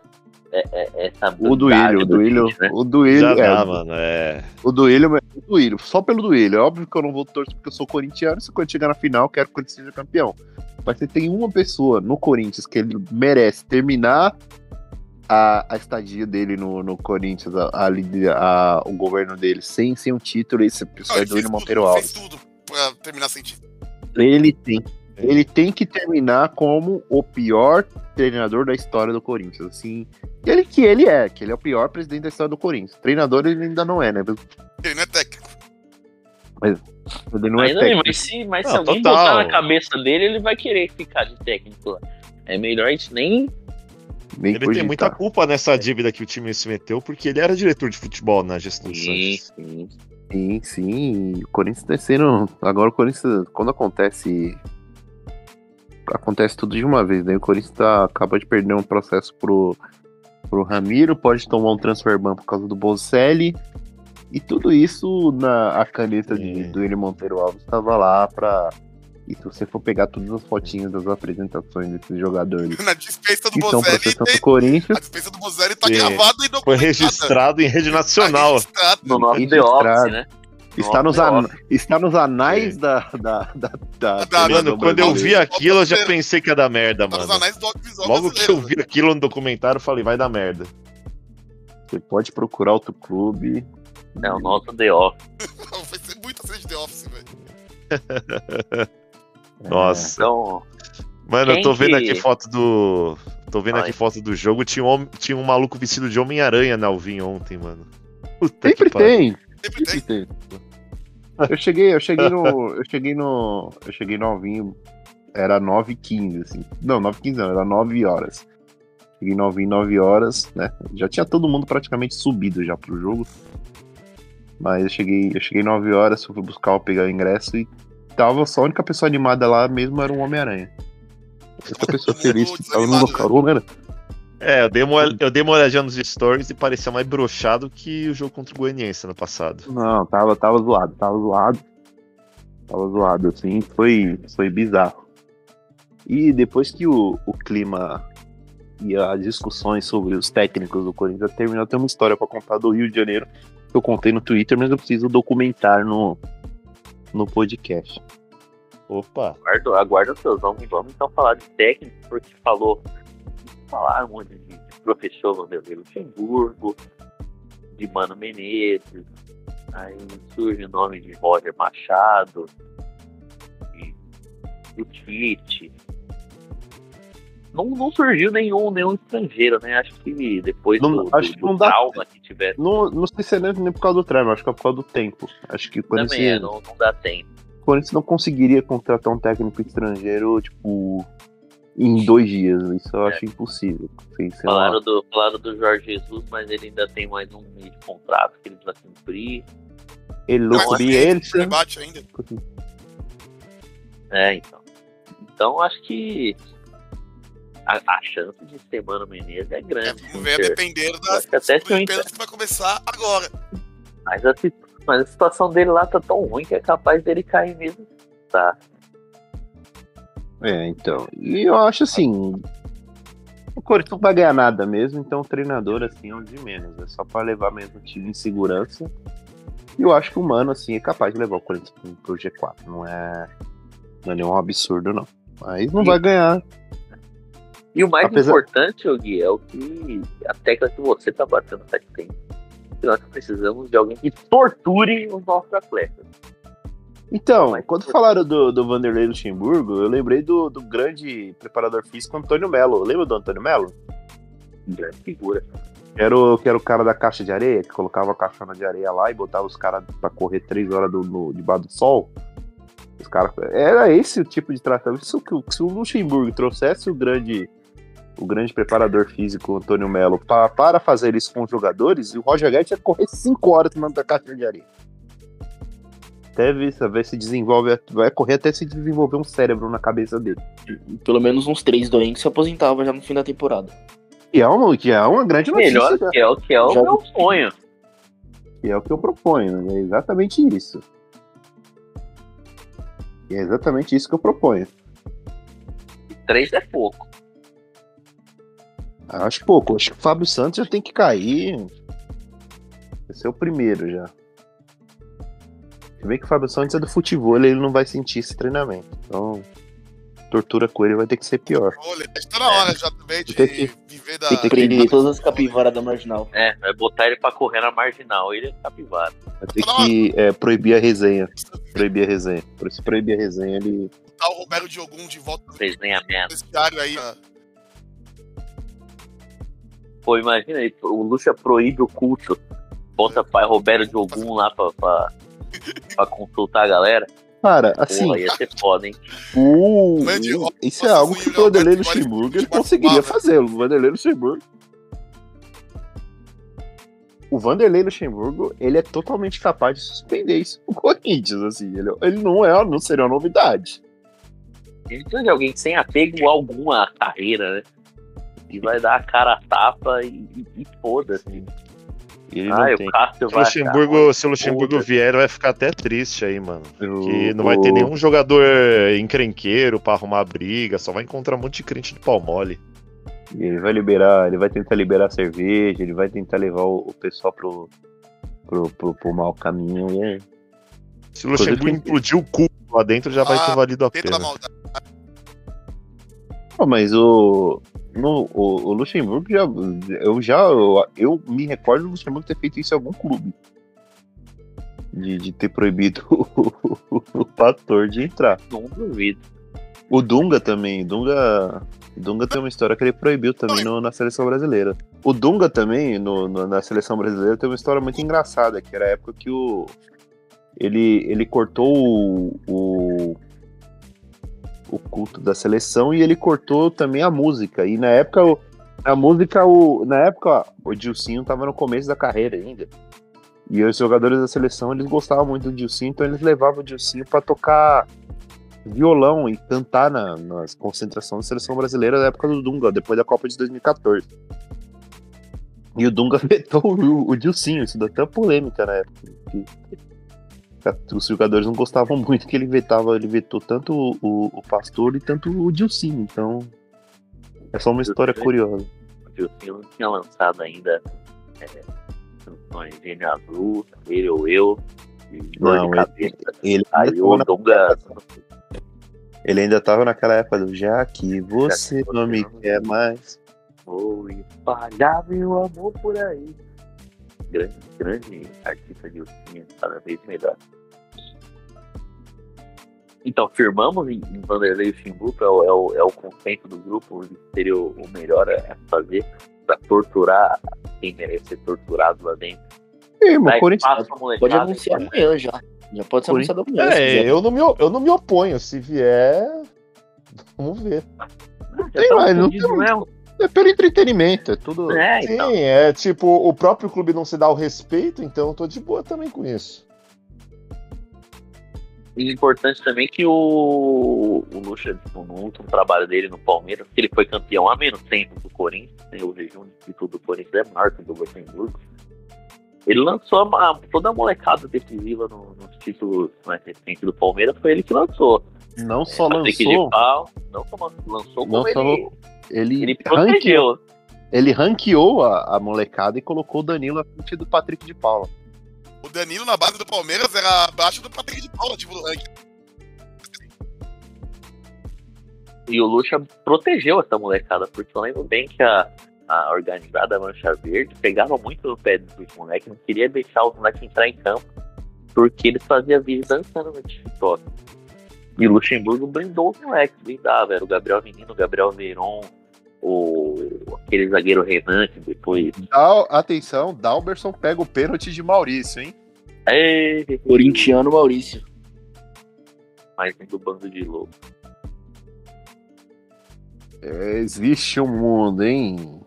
é- é- essa O Duílio, o Duílio, né? o Duílio, é, mano. É. o Duílio, o Duílio, só pelo Duílio. É óbvio que eu não vou torcer porque eu sou corintiano, se quando chegar na final, eu quero que o Corinthians seja campeão. Mas se tem uma pessoa no Corinthians que ele merece terminar a, a estadia dele no, no Corinthians, a, a, o governo dele, sem, sem um título, esse pessoal é Duílio tudo, Monteiro ele Alves. fez tudo pra terminar sem título. Ele tem. Ele tem que terminar como o pior treinador da história do Corinthians. Assim, ele que ele é, que ele é o pior presidente da história do Corinthians. Treinador ele ainda não é, né? Ele não é técnico. Ele não é Ainda técnico. mas se, mas se Não, alguém total. botar na cabeça dele, ele vai querer ficar de técnico lá. É melhor a gente nem. Nem Ele tem cogitar. muita culpa nessa dívida que o time se meteu, porque ele era diretor de futebol na gestão do Sim, Santos. sim. Sim, sim. O Corinthians sendo. Agora o Corinthians, quando acontece. Acontece tudo de uma vez, né? O Corinthians tá, acaba de perder um processo pro, pro Ramiro, pode tomar um transfer ban por causa do Bocelli. E tudo isso na a caneta de, Sim. do Ele Monteiro Alves estava lá pra. E se você for pegar todas as fotinhas das apresentações desses jogadores Na dispensa do Bozelli, tem... Corinthians, a dispensa do Bozelli tá Sim. gravada e. Foi registrado em rede nacional. Tá. No nosso The Registrado. Office, né? está nos, an- está nos anais da, da, da, da Da- Mano, quando eu vi aquilo, eu já pensei que ia dar merda, Tá nos mano. anais do audiovisual Logo que eu vi aquilo no documentário, eu falei, vai dar merda. Você pode procurar outro clube. É o nosso The Office. Não, Vai ser muito assim de The Office, velho. Nossa. Então, Mano, eu tô vendo que- aqui foto do. Tô vendo Ai. aqui foto do jogo. Tinha um, tinha um maluco vestido de Homem-Aranha na Alvin ontem, mano. Puta Sempre tem, Sempre tem. sempre tem. Eu cheguei, eu cheguei no. Eu cheguei no. Eu cheguei no Alvinho. Era 9h15, assim. Não, 9h15 não, era 9 horas. Cheguei no Alvinho 9 horas, né? Já tinha todo mundo praticamente subido já pro jogo. Mas eu cheguei, eu cheguei 9 horas, fui buscar, pegar o ingresso e tava só a única pessoa animada lá mesmo era um Homem-Aranha. A única pessoa feliz que tava no local, o Homem-Aranha. É, eu dei, uma, eu dei uma olhadinha nos stories e parecia mais broxado que o jogo contra o Goianiense ano passado. Não, tava, tava zoado, tava zoado. Tava zoado, assim, foi, foi bizarro. E depois que o, o clima e as discussões sobre os técnicos do Corinthians terminou, tem uma história pra contar do Rio de Janeiro que eu contei no Twitter, mas eu preciso documentar no, no podcast. Opa. aguardo, aguardo os seus vamos, vamos então falar de técnico, porque falou. Falaram muito de, de professor Vanderlei Luxemburgo, de Mano Menezes, Aí surge o nome de Roger Machado, e o Tite. Não, não surgiu nenhum, nenhum estrangeiro, né? Acho que depois Não- do, acho do- que do não dá- trauma que tiver Não, não sei se é nem nem por causa do treino, acho que é por causa do tempo. Acho que o também Corinthians, é, não, não dá tempo. o Corinthians não conseguiria contratar um técnico estrangeiro, tipo, em dois dias. Isso eu acho impossível. Sei, sei lá. Falaram do, falaram do Jorge Jesus, mas ele ainda tem mais um mês de contrato que ele precisa cumprir. Ele não tem ele. debate ainda. É, então. Então acho que a, a chance de ser Mano Menezes é É, grande. vamos ver a Inter. depender da Acho que vai começar agora. Mas a, mas a situação dele lá tá tão ruim que é capaz dele cair mesmo. Tá. É, então. E eu acho assim. O Corinthians não vai ganhar nada mesmo, então o treinador, assim, é um de menos. É só pra levar mesmo o time em segurança. E eu acho que o Mano, assim, é capaz de levar o Corinthians pro, pro G4. Não é. Não é nenhum absurdo, não. Mas não E- vai ganhar. E o mais Apesar- importante, Gui, é o que a tecla que você tá batendo faz tempo. Que nós precisamos de alguém que torture os nossos atletas. Então, quando falaram do, do Vanderlei Luxemburgo, eu lembrei do, do grande preparador físico Antônio Melo. Lembra do Antônio Melo? Grande figura. Que era, o, que era o cara da caixa de areia, que colocava a caixona de areia lá e botava os caras pra correr três horas do, no, debaixo do sol. Os caras. Era esse o tipo de tratamento. Isso que, se o Luxemburgo trouxesse o grande. O grande preparador físico Antônio Melo pa- para fazer isso com os jogadores, o Roger Guedes ia correr cinco horas tomando da caixa de areia. Até ver, se- ver se desenvolve. Vai correr até se desenvolver um cérebro na cabeça dele. Pelo menos uns três doentes se aposentavam já no fim da temporada. Que é uma, que é uma grande notícia. Melhor né? que é o que é o Já- meu sonho. Que é o que eu proponho, é exatamente isso. E é exatamente isso que eu proponho. Três é pouco. Acho pouco, acho que o Fábio Santos já tem que cair. Vai ser o primeiro já. Se bem que o Fábio Santos é do futebol, ele não vai sentir esse treinamento. Então, tortura com ele vai ter que ser pior. Olha, está na hora já também de Tem que- viver da. tem que Prender da- todas as capivaras da marginal. É, vai botar ele pra correr na marginal. Ele é capivara. Vai ter que é, proibir a resenha. Proibir a resenha. Por se proibir a resenha, ele. Tá o Roberto Diogum de volta no Fez nem a merda. vestiário aí. ó. Pô, imagina aí, o Lucha proíbe o culto. Bota pai Roberto de Ogum lá pra, pra, pra consultar a galera. Cara, assim, Porra, ia ser foda, hein? o... O- isso é algo que o Vanderlei Luxemburgo ele conseguiria fazer. O Vanderlei Luxemburgo. O Vanderlei Luxemburgo, ele é totalmente capaz de suspender isso pro Corinthians, assim. Ele, ele não é, não seria uma novidade. Gente precisa de alguém sem apego algum à carreira, né? Que vai dar a cara a tapa e, e, e foda-se. Ele Ah, não o tem. Cássio Se o vai. Luxemburgo, se o Luxemburgo Puta. vier, vai ficar até triste aí, mano. Que não vai ter nenhum jogador encrenqueiro pra arrumar briga, só vai encontrar um monte de crente de pau mole. Ele vai liberar, ele vai tentar liberar cerveja, ele vai tentar levar o, o pessoal pro, pro, pro, pro mau caminho. E é, Se o Luxemburgo implodir o cu lá dentro, já vai Ah, ter valido a pena. maldade. Pô, mas o, no, o, o Luxemburgo já. Eu já. Eu, eu me recordo do Luxemburgo ter feito isso em algum clube. De, de ter proibido o, o pastor de entrar. Não duvido. O Dunga também. Dunga. Dunga tem uma história que ele proibiu também no- na seleção brasileira. O Dunga também, no- no- na seleção brasileira, tem uma história muito engraçada, que era a época que o. Ele, ele cortou o, o, o culto da seleção e ele cortou também a música. E na época, o- a música, o, na época, o Dilcinho tava no começo da carreira ainda. E os jogadores da seleção, eles gostavam muito do Dilcinho, então eles levavam o Dilcinho pra tocar violão e cantar na, nas concentrações da seleção brasileira da época do Dunga, depois da Copa de 2014. E o Dunga vetou o, o Dilcinho, isso deu até polêmica na época. Os jogadores não gostavam muito que ele vetava, ele vetou tanto o, o, o Pastor e tanto o Dilcinho, então é só uma história curiosa. O Dilcinho não tinha lançado ainda é, canções Gênio Azul, ele ou eu. Não. Ele Aí o Dunga. na- ele ainda tava naquela época do já que você que não você me não me quer mais. Vou espalhar meu amor por aí. grande, grande artista de ursinha, cada vez melhor. Então, firmamos em, em Vanderlei Luxemburgo, é o, é, o, é o conceito do grupo, seria o, o melhor a fazer para torturar quem merece ser torturado lá dentro. Ih, mas Corinthians Pode anunciar e- amanhã já. Já pode ser anunciado amanhã. É, eu não, me, eu não me oponho. Se vier, vamos ver. Sim, tá mas não tem- mesmo. é pelo entretenimento, é tudo. É, Sim, então. é tipo, o próprio clube não se dá o respeito, então eu tô de boa também com isso. E importante também que o, o Lucha, tipo, no último trabalho dele no Palmeiras, que ele foi campeão há menos tempo do Corinthians, né, o jejum de título do Corinthians é maior que do Luxemburgo. Ele lançou a- toda a molecada decisiva no- nos títulos mais recentes do Palmeiras, foi ele que lançou. Não só Patrick lançou, de Pau, não só lançou, Não como só ele, ele, ele ranqueou, protegeu. ele ranqueou a, a molecada e colocou o Danilo à frente do Patrick de Paula. O Danilo na base do Palmeiras era abaixo do Patrick de Paula, tipo, do ranking. E o Lucha protegeu essa molecada, porque eu lembro bem que a, a organizada Mancha Verde pegava muito no pé dos moleques, não queria deixar os moleques entrar em campo, porque eles faziam vídeo dançando no TikTok. E o Luxemburgo blindou os moleques, blindava, era o Gabriel Menino, o Gabriel Veron, o, aquele zagueiro Renan, que depois. Dal- atenção, Dalberson pega o pênalti de Maurício, hein? Ei, Corintiano Maurício. mais um do bando de louco. É, existe um mundo, hein?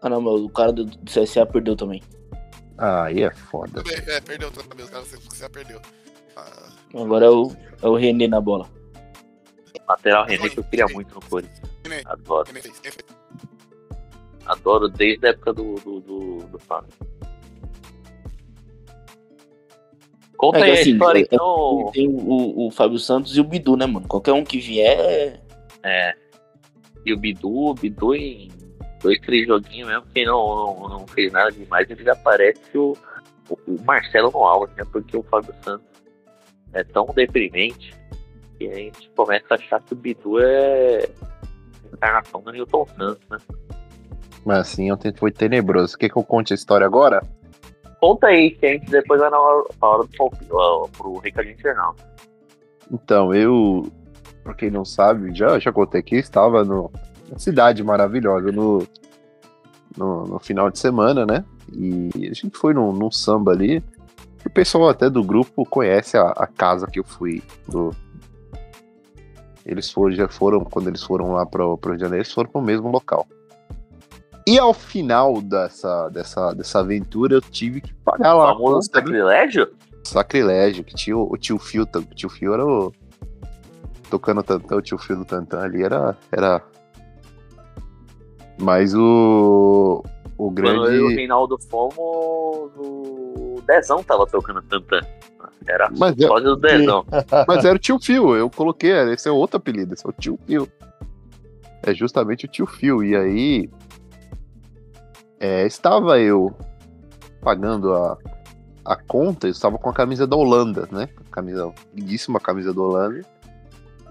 Ah não, mas o cara do, do CSA perdeu também. Aí é foda. É, perdeu também, os caras você perdeu. Ah, Agora é o, é o René na bola. Lateral René que eu queria muito no Corinthians. Nem- Adoro. fez, nem fez. Adoro desde a época do, do, do, do Flamengo. Conta É que aí a assim, história, é- então. Tem o, o, Fábio Santos e o Bidu, né, mano? Qualquer um que vier. É. E o Bidu, o Bidu em dois, três joguinhos mesmo, que não, não, não fez nada demais, ele já parece o, o, o Marcelo no auge, né? Porque o Fábio Santos é tão deprimente que a gente começa a achar que o Bidu é a encarnação do Newton Santos, né? Mas assim, ontem foi tenebroso. Quer que eu conte a história agora? Conta aí, que a gente depois vai na hora, na hora do palpite, pro Ricardinho Internal. Então, eu, pra quem não sabe, já, já contei aqui, estava no, na cidade maravilhosa no, no, no final de semana, né? E a gente foi num, num samba ali. O pessoal até do grupo conhece a, a casa que eu fui. Do... Eles foram, já foram, quando eles foram lá pro, pro Rio de Janeiro, eles foram pro mesmo local. E ao final dessa, dessa, dessa aventura, eu tive que pagar O lá. a famoso sacrilégio? Sacrilégio, que tinha o, o tio Fio, o tio Fio era o. Tocando tantão, o tio Fio do Tantan ali era. era... Mas o. O Quando eu e o grande. Reinaldo fomos, o Dezão tava tocando tantã. Era Mas, é- sósia do Dezão. mas era o tio Fio, eu coloquei, esse é outro apelido, esse é o tio Fio. É justamente o tio Fio. E aí. é, estava eu pagando a, a conta, eu estava com a camisa da Holanda, né? Camisa, lindíssima camisa da Holanda.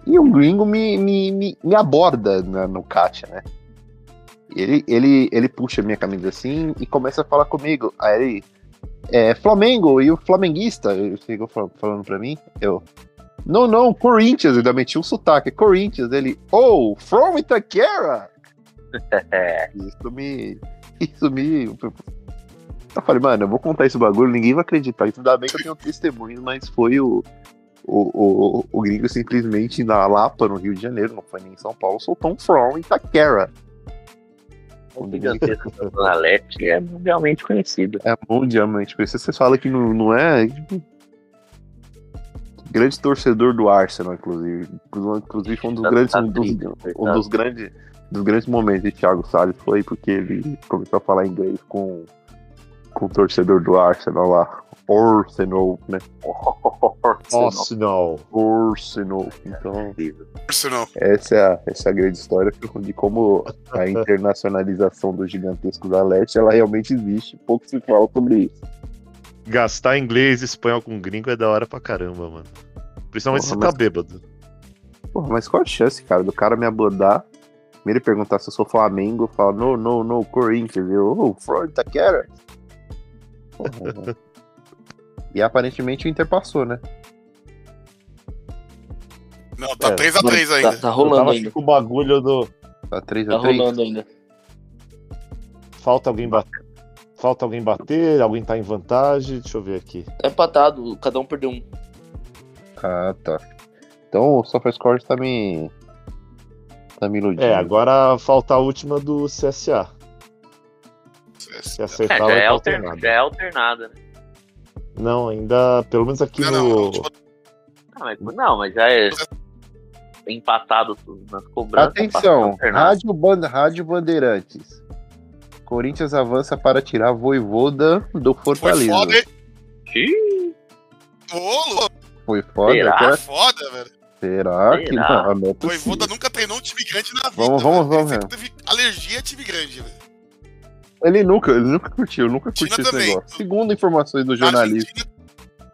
E um gringo me, me, me, me aborda na- no caixa, né? Ele, ele, ele puxa a minha camisa assim e começa a falar comigo. Aí ele, é, Flamengo, e o flamenguista, ele ficou fal- falando pra mim, eu, não, não, Corinthians, ainda meti um sotaque, Corinthians, ele, oh, from Itaquera! Isso me, isso me, eu falei, mano, eu vou contar esse bagulho, ninguém vai acreditar, ainda bem que eu tenho testemunhos, mas foi o, o, o, o gringo simplesmente na Lapa, no Rio de Janeiro, não foi nem em São Paulo, soltou um from Itaquera. O gigantesco da Zona Leste é mundialmente conhecido. É mundialmente. Isso você fala que não, não é. tipo, Grande torcedor do Arsenal, inclusive. Inclusive, foi um dos Tá- grandes, tá um dos, triste, um dos grandes, dos grandes momentos de Thiago Salles foi porque ele começou a falar inglês com, com o torcedor do Arsenal lá. Arsenal, né? Não. Arsenal. Então, Arsenal. essa é a, essa é a grande história de como a internacionalização do gigantesco da Leste ela realmente existe. Pouco se fala sobre isso. Gastar inglês e espanhol com gringo é da hora pra caramba, mano. Principalmente Porra, se tá mas- bêbado. Porra, mas qual a chance, cara, do cara me abordar, primeiro perguntar se eu sou Flamengo, eu falo, no, no, no, Corinthians, eu, oh, Florida Itaquera. Porra. E aparentemente o Inter passou, né? Não, tá É, 3x3 Tá, ainda. tá Eu rolando ainda. com o bagulho do. Tá 3 Tá a 3 rolando ainda. Falta alguém bater. Falta alguém bater, alguém tá em vantagem. Deixa eu ver aqui. É empatado, cada um perdeu um. Ah, tá. Então o SofaScore tá me. Tá me iludindo. É, agora falta a última do CSA. Se É, acertar, já, é tá alterna, alternado. já é alternada, né? Não, ainda. Pelo menos aqui Não, não, no. não, tipo, Não, mas, não, mas já é empatado tudo nas cobranças. Atenção, alternado. Rádio, Band... Rádio Bandeirantes. Corinthians avança para tirar Voivoda do Foi Fortaleza. foda, hein? Louco, Foi foda? Será? Será, foda, velho. Será que Será? não? Não é O Voivoda nunca treinou um time grande na vida. Vamos, vamos, vamos, teve alergia a time grande, velho. Ele nunca, ele nunca curtiu, nunca curtiu esse também. negócio. Segundo informações do Na jornalista,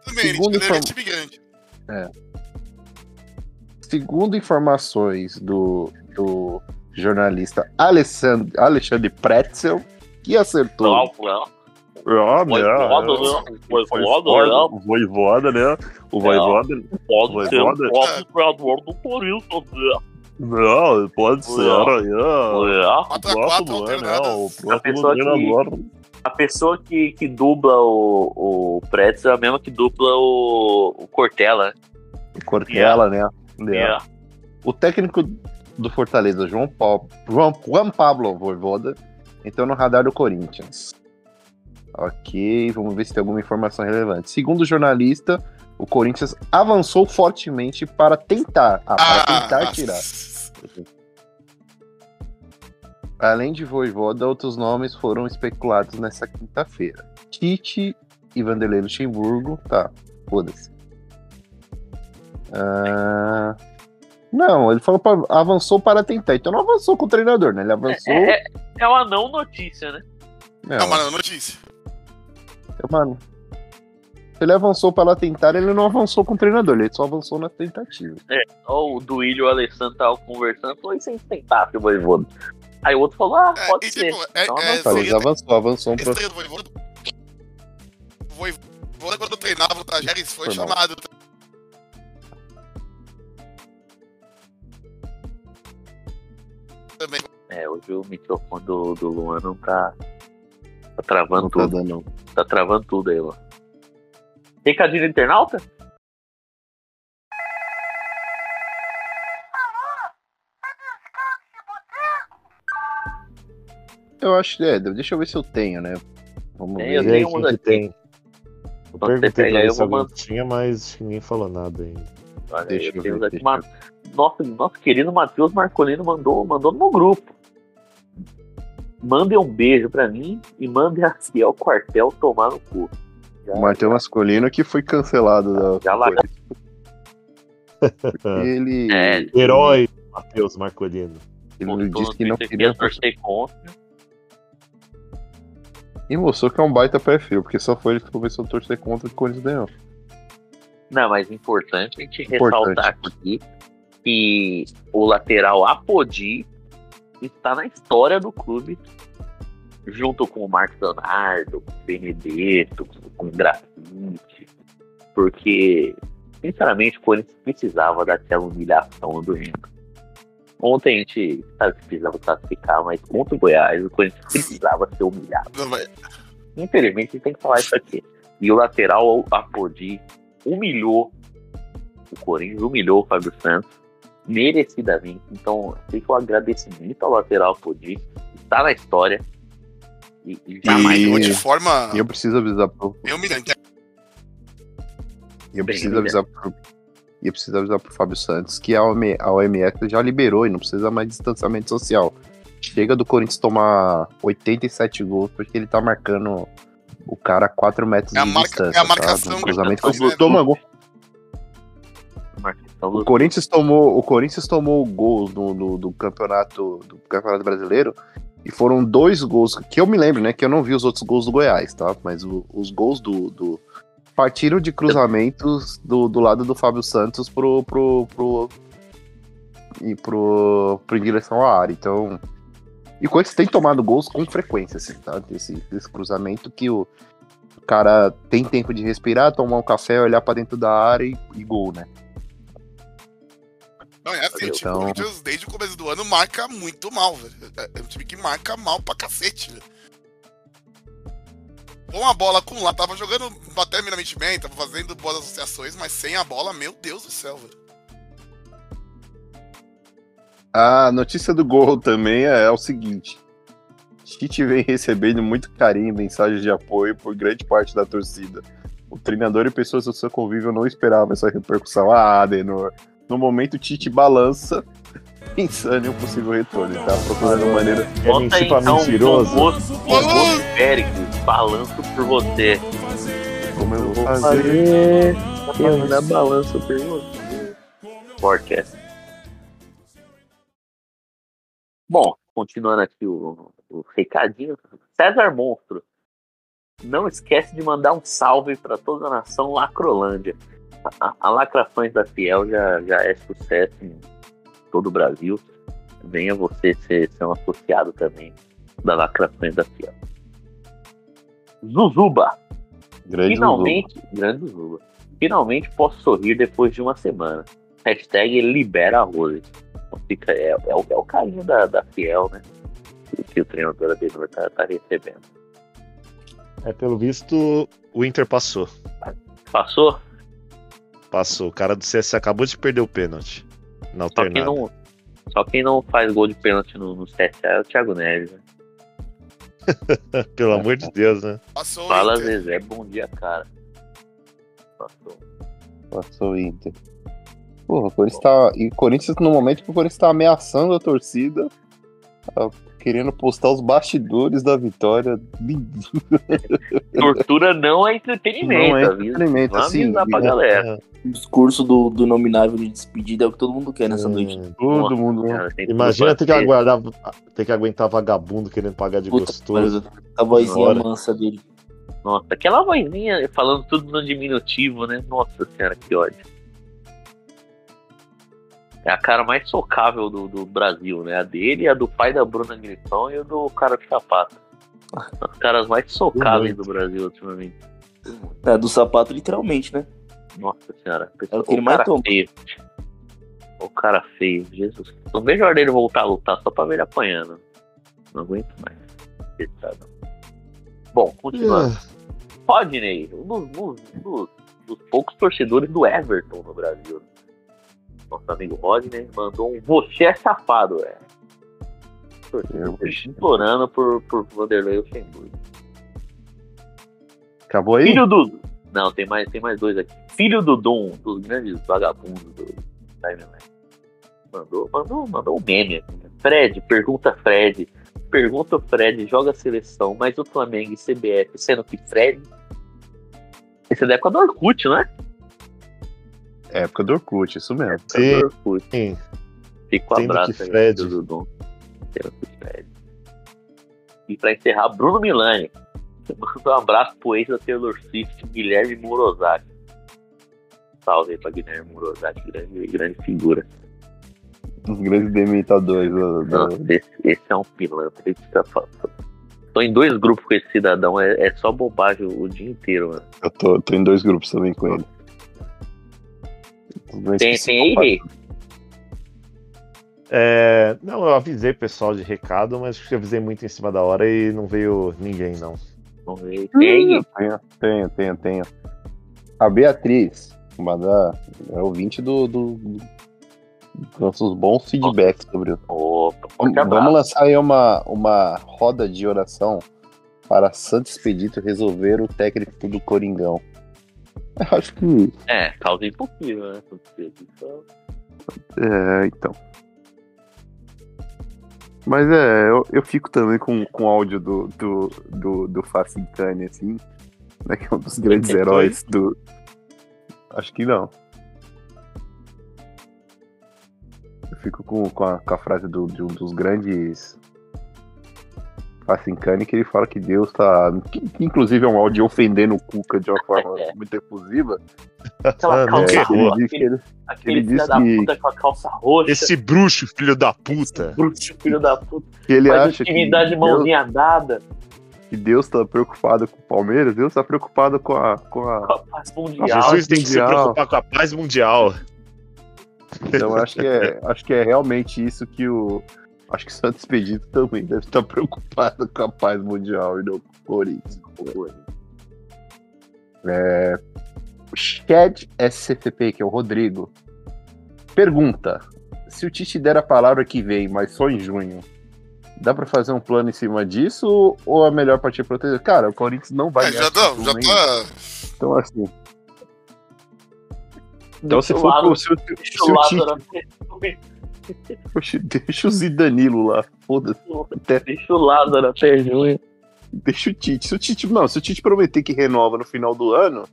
Também, ele Segundo alergia a inform- time grande. segundo informações do, do jornalista Alessandro, Alexandre Pretzel, que acertou. não, não. Ah, Foi né? foda, né? Né? o Voivoda, né? O Voivoda. Pode ser Voivoda. próprio treinador do Corinthians, né? Não, pode ser Não. aí. ó. É. 4x4 Próximo, é, né? O A pessoa próximo que- treinador. A pessoa que, que dubla o, o Pretzel é a mesma que dubla o, o Cortella. Cortella, né? né? É. O técnico do Fortaleza, João Paulo, João, Juan Pablo Voivoda, entrou no radar do Corinthians. Ok, vamos ver se tem alguma informação relevante. Segundo o jornalista, o Corinthians avançou fortemente para tentar, ah, para tentar tirar. Além de Voivoda, outros nomes foram especulados nessa quinta-feira. Tite e Vanderlei Luxemburgo, tá, foda-se. Ah, Não, ele falou pra- avançou para tentar, então não avançou com o treinador, né? Ele avançou. É, é, é uma não notícia, né? É, mas não notícia. mano. Se ele avançou para tentar, ele não avançou com o treinador, ele só avançou na tentativa. Ó, o Duílio e o Alessandro estavam conversando, falou, e se a gente tentar, seu Voivoda? Aí o outro falou, ah, É, pode e ser. tipo, é, Então, é, não, Falei, seria- avançou, avançou um esse pro... treino do Voivoda. O Voivoda, quando treinava no Tajeres, foi Foi mal. chamado. Também. É, hoje o microfone do, do Luan não tá, tá travando Não tá tudo. dando. Tá travando tudo aí, Luan. Recadinho do internauta? Eu acho, é, deixa eu ver se eu tenho, né? Vamos Tem, ver. eu tenho que daqui. tem. Eu perguntei pra eu se alguém tinha, mas ninguém falou nada ainda. Olha, Deixa eu temos ver, aqui deixa uma... Nossa, nosso querido Matheus Marcolino mandou, mandou no meu grupo. Mandem um beijo pra mim e mandem a Ciel Quartel tomar no cu. Já, O Matheus Masculino que foi cancelado da. já larga- Ele, É, Herói, Matheus Marcolino. ele disse que não queria. ia torcer contra. E mostrou que é um baita perfil, porque só foi ele que começou a torcer contra o Corinthians ganhou. Não, mas importante a gente Importante. ressaltar aqui que o lateral Apodi está na história do clube, junto com o Marcos Leonardo, com o Benedetto, com o Grafite, porque, sinceramente, o Corinthians precisava daquela humilhação do Remo. Ontem a gente sabe que precisava classificar, mas contra o Goiás, o Corinthians precisava ser humilhado. Infelizmente, a gente tem que falar isso aqui. E o lateral Apodi humilhou o Corinthians, humilhou o Fábio Santos, merecidamente. Então, fica o agradecimento ao lateral Apodi, está na história. E, jamais. Mas E- de forma E eu preciso avisar pro. bem humilhante. E eu Bem, preciso né? avisar pro. E eu preciso avisar pro Fábio Santos que a OM a OMS já liberou e não precisa mais de distanciamento social. Chega do Corinthians tomar 87 gols porque ele tá marcando o cara a 4 metros É a de marca- distância. é a marcação tá? O cruzamento do- foi toma gol. O Corinthians tomou, o Corinthians tomou gols no, no- do campeonato do campeonato brasileiro e foram dois gols que eu me lembro, né? Que eu não vi os outros gols do Goiás, tá? Mas o- os gols do, do- partiram de cruzamentos do, do lado do Fábio Santos pro pro pro e pro, pro em direção à área. Então, e o Corinthians tem tomado gols com frequência, assim, tá? Desse, desse cruzamento que o cara tem tempo de respirar, tomar um café, olhar pra dentro da área e, e gol, né? Não, é assim, tipo, Então- o Corinthians desde o começo do ano marca muito mal, velho. É é um time que marca mal pra cacete, velho. Com a bola com lá, tava jogando até minimamente bem, tava fazendo boas associações, mas sem a bola, meu Deus do céu, velho. A notícia do gol também é, é o seguinte: Tite vem recebendo muito carinho e mensagens de apoio por grande parte da torcida. O treinador e pessoas do seu convívio não esperavam essa repercussão. Ah, Adenor. No momento, Tite balança, pensando em um possível retorno. Ele tá procurando maneira. É Bota mentir aí pra então mentiroso. o o Péricles, balanço por você. Como eu vou fazer? Eu na balança por você. Forecast. Bom, continuando aqui o, o recadinho. César Monstro. Não esquece de mandar um salve para toda a nação Lacrolândia. A, a Lacrações da Fiel já, já é sucesso em todo o Brasil. Venha você ser, ser um associado também da Lacrações da Fiel. Zuzuba. Grande Finalmente, grande Zuba. Finalmente posso sorrir depois de uma semana. Hashtag libera a Rose. Então fica, é, é, o, é o carinho da, da Fiel, né? Que, o treinador Adenor tá, tá recebendo. É, pelo visto, o Inter passou. Passou? Passou. O cara do CS acabou de perder o pênalti. Na Só quem alternada. não, só quem não faz gol de pênalti no, no CSA é o Thiago Neves. Né? Pelo amor de Deus, né? Passou o Fala, Inter. Zezé, bom dia, cara. Passou. Passou o Inter. Porra, o Corinthians tá. E o Corinthians, no momento que o Corinthians tá ameaçando a torcida, querendo postar os bastidores da vitória. Tortura não é entretenimento, Não é entretenimento, assim, pra é- galera. O discurso do, do nominável de despedida é o que todo mundo quer nessa Hum, noite. Todo Nossa, mundo. cara, tem tudo Imagina ter que, aguardar, ter que aguentar vagabundo querendo pagar de Puta, gostoso. a vozinha Bora. mansa dele. Nossa, aquela vozinha falando tudo no diminutivo, né? Nossa senhora, que ódio. É a cara mais socável do, do Brasil, né? A dele, a do pai da Bruna Grifão e o do cara de sapato. As caras mais socáveis do Brasil ultimamente. É, do sapato, literalmente, né? Nossa senhora. É o que ele mais toma. feio. O cara feio, Jesus. Não vejo a hora dele voltar a lutar só pra ver ele apanhando. Não aguento mais. Coitado. Bom, continuando. Rodney, um dos, dos- dos- dos poucos torcedores do Everton no Brasil. Nosso amigo Rodney mandou um você é safado, é. Torcedor Implorando por, por Vanderlei Luxemburgo. Acabou aí? Filho do. Não, tem mais, tem mais dois aqui. Filho do Dom, dos grandes vagabundos do Timeline. Mandou, mandou, mandou um meme aqui. né? Fred, pergunta Fred. Pergunta o Fred, joga a seleção, mas o Flamengo e CBF, sendo que Fred. Esse é da época do Orkut, não é? Época do Orkut, isso mesmo. Sim. Do Orkut. Sim. Fica o Sendo abraço aí, Fred. do Dom. E pra encerrar, Bruno Milani. Manda um abraço pro ex da Taylor Swift, Guilherme Morozaki. Salve aí pra Guilherme Morozaki, grande, grande figura. Os grandes demitadores. do- do- esse, esse é um pilantra. Esse tá falando. Tô em dois grupos com esse cidadão, é, é só bobagem o, o dia inteiro, mano. Eu tô, tô em dois grupos também com ele. Grandes Tem, tem aí? É, não, eu avisei o pessoal de recado, mas avisei muito em cima da hora e não veio ninguém, não. Vamos ver. Tem aí, Rei? Tenho, tenho, tenho, tenho. A Beatriz, uma da, é ouvinte do, do, do- nossos bons feedbacks sobre o. Opa, vamos lançar aí uma, uma roda de oração para Santo Expedito resolver o técnico do Coringão. Acho que. É, causa impossível, né? Então, É, então. Mas é, eu, eu fico também com, com o áudio do, do, do, do Facintani, assim, né, que é um dos grandes heróis do. Acho que não. Eu fico com, com, a, com a frase do, de um dos grandes Facincani, que ele fala que Deus tá. Que, que inclusive é um áudio ofendendo o Cuca de uma forma muito efusiva. Aquela Ah, calça errou. roxa, Ele que ele- aquele ele filho da que- puta com a calça roxa. Esse bruxo, filho da puta. bruxo, filho da puta. que ele Faz acha que. dá de Deus- mãozinha dada. que Deus tá preocupado com o Palmeiras, Deus tá preocupado com a. Com a... Paz mundial. Jesus tem que se preocupar com a paz mundial. Então acho que é, acho que é realmente isso que o. Acho que o Santos Expedito também deve estar preocupado com a paz mundial e não com o Corinthians. É, o Chad SCP, que é o Rodrigo, pergunta: se o Tite der a palavra que vem, mas só em junho, dá pra fazer um plano em cima disso ou é melhor partir proteger? Cara, o Corinthians não vai É, ganhar já, título já ainda. tá. Então, assim. Então, se for lado- pro- se, o- deixa se o Tite Oxe, deixa o Zidanilo lá, foda-se. Até- Deixa o lado até junho. Deixa o Tite. Se o Tite. Não, se o Tite prometer que renova no final do ano,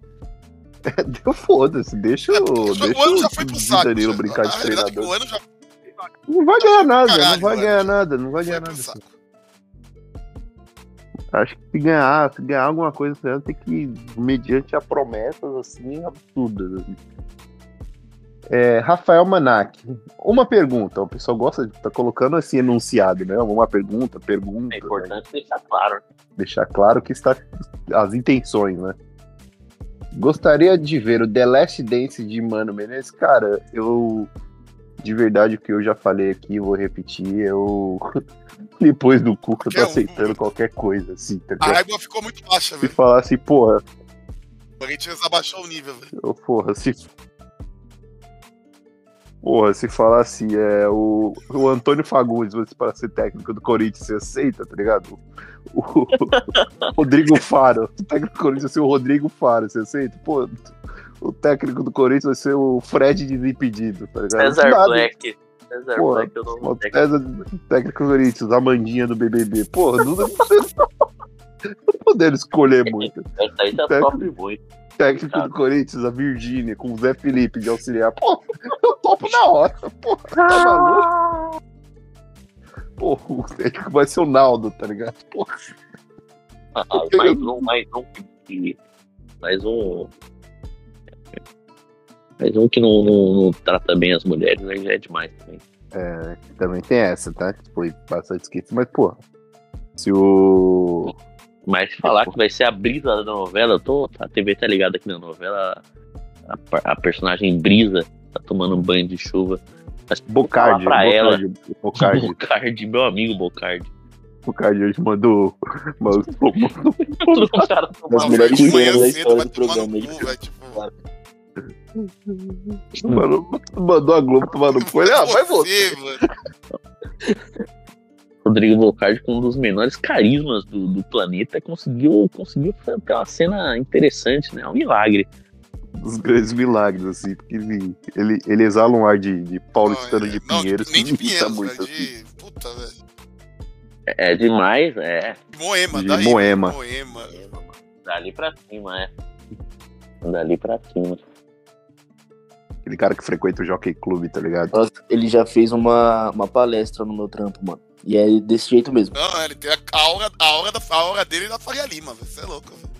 deu foda-se. Deixa, o- O deixa o já foi pro saco. Zidanilo já. brincar de treinador. O ano já Não vai ganhar nada, caralho, não vai mano. ganhar nada, não vai ganhar nada. Acho que se ganhar, se ganhar alguma coisa tem que, mediante a promessas assim, absurdas. assim. É, Rafael Manac, uma pergunta. O pessoal gosta de estar colocando assim enunciado, né? Uma pergunta, pergunta. É né? importante deixar claro. deixar claro que está as intenções, né? Gostaria de ver o The Last Dance de Mano Menezes. Cara, eu de verdade o que eu já falei aqui, vou repetir, eu depois do cu eu tô um. aceitando qualquer coisa, assim, tá A régua ficou muito baixa, Se velho. falar assim, porra, O Corinthians abaixou o nível, velho. porra, se Porra, se falar assim, é o, o Antônio Fagundes para ser técnico do Corinthians, você aceita, tá ligado? O, o Rodrigo Faro, o técnico do Corinthians vai ser o Rodrigo Faro, você aceita? Pô, o técnico do Corinthians vai ser o Fred Desimpedido, tá ligado? César Nada. Black. César Porra, Black, eu não O vou César, técnico do Corinthians, a Mandinha do BBB. Porra, não, não, não podendo escolher muito. Essa aí já Técnico- sofre muito. Técnico do Corinthians, a Virgínia, com o Zé Felipe de auxiliar. Pô, eu topo na hora. Porra, tá maluco? Porra, o técnico vai ser o Naldo, tá ligado? Porra, Ah, mais um, mais um que. Mais um. Mais um que não, não, não trata bem as mulheres, aí já é demais também. é, também tem essa, tá? Foi bastante esquecido, mas, porra, se o. Mas se falar que vai ser a brisa da novela, eu tô, a TV tá ligada aqui na novela, a, a personagem brisa tá tomando um banho de chuva. Mas Bocardi, pra ela, Bocardi, Bocardi, Bocardi, meu amigo Bocardi. Bocardi hoje mandou. mandou o cara Das Não, melhores cenas da história vai do programa. cu. Tipo, Mano, mandou a Globo tomar no cu. Ah, vai você. Rodrigo Bocardi, com um dos menores carismas do, do planeta, conseguiu, conseguiu ter uma cena interessante, né? Um milagre. Dos grandes milagres, assim, porque ele, ele, ele exala um ar de, de paulistano Não, de é- não, Pinheiros nem de Pinheiros, muito. velho. Assim. De. Puta, velho. É, é demais, é. De Moema, De daí. Moema. Moema. Dali pra cima, é. Dali pra cima. Aquele cara que frequenta o Jockey Club, tá ligado? Nossa, ele já fez uma, uma palestra no meu trampo, mano. E é desse jeito mesmo. Não, ele tem a aura, a aura, da, a aura dele da Faria Lima, velho. Você é louco, velho.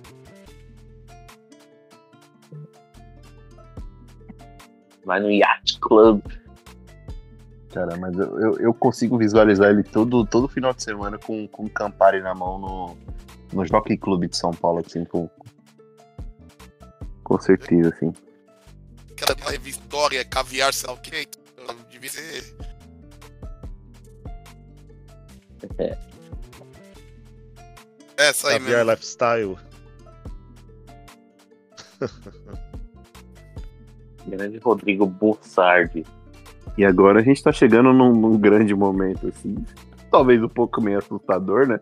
Vai no Yacht Club. Cara, mas eu, eu, eu consigo visualizar ele todo, todo final de semana com, com o Campari na mão no, no Jockey Club de São Paulo, assim, com, com certeza, assim. Aquela revista História, caviar, sei lá o que. Devia ser. É. Essa aí Caviar mesmo. Lifestyle. Grande Rodrigo Bussardi. E agora a gente tá chegando num, num grande momento, assim. Talvez um pouco meio assustador, né?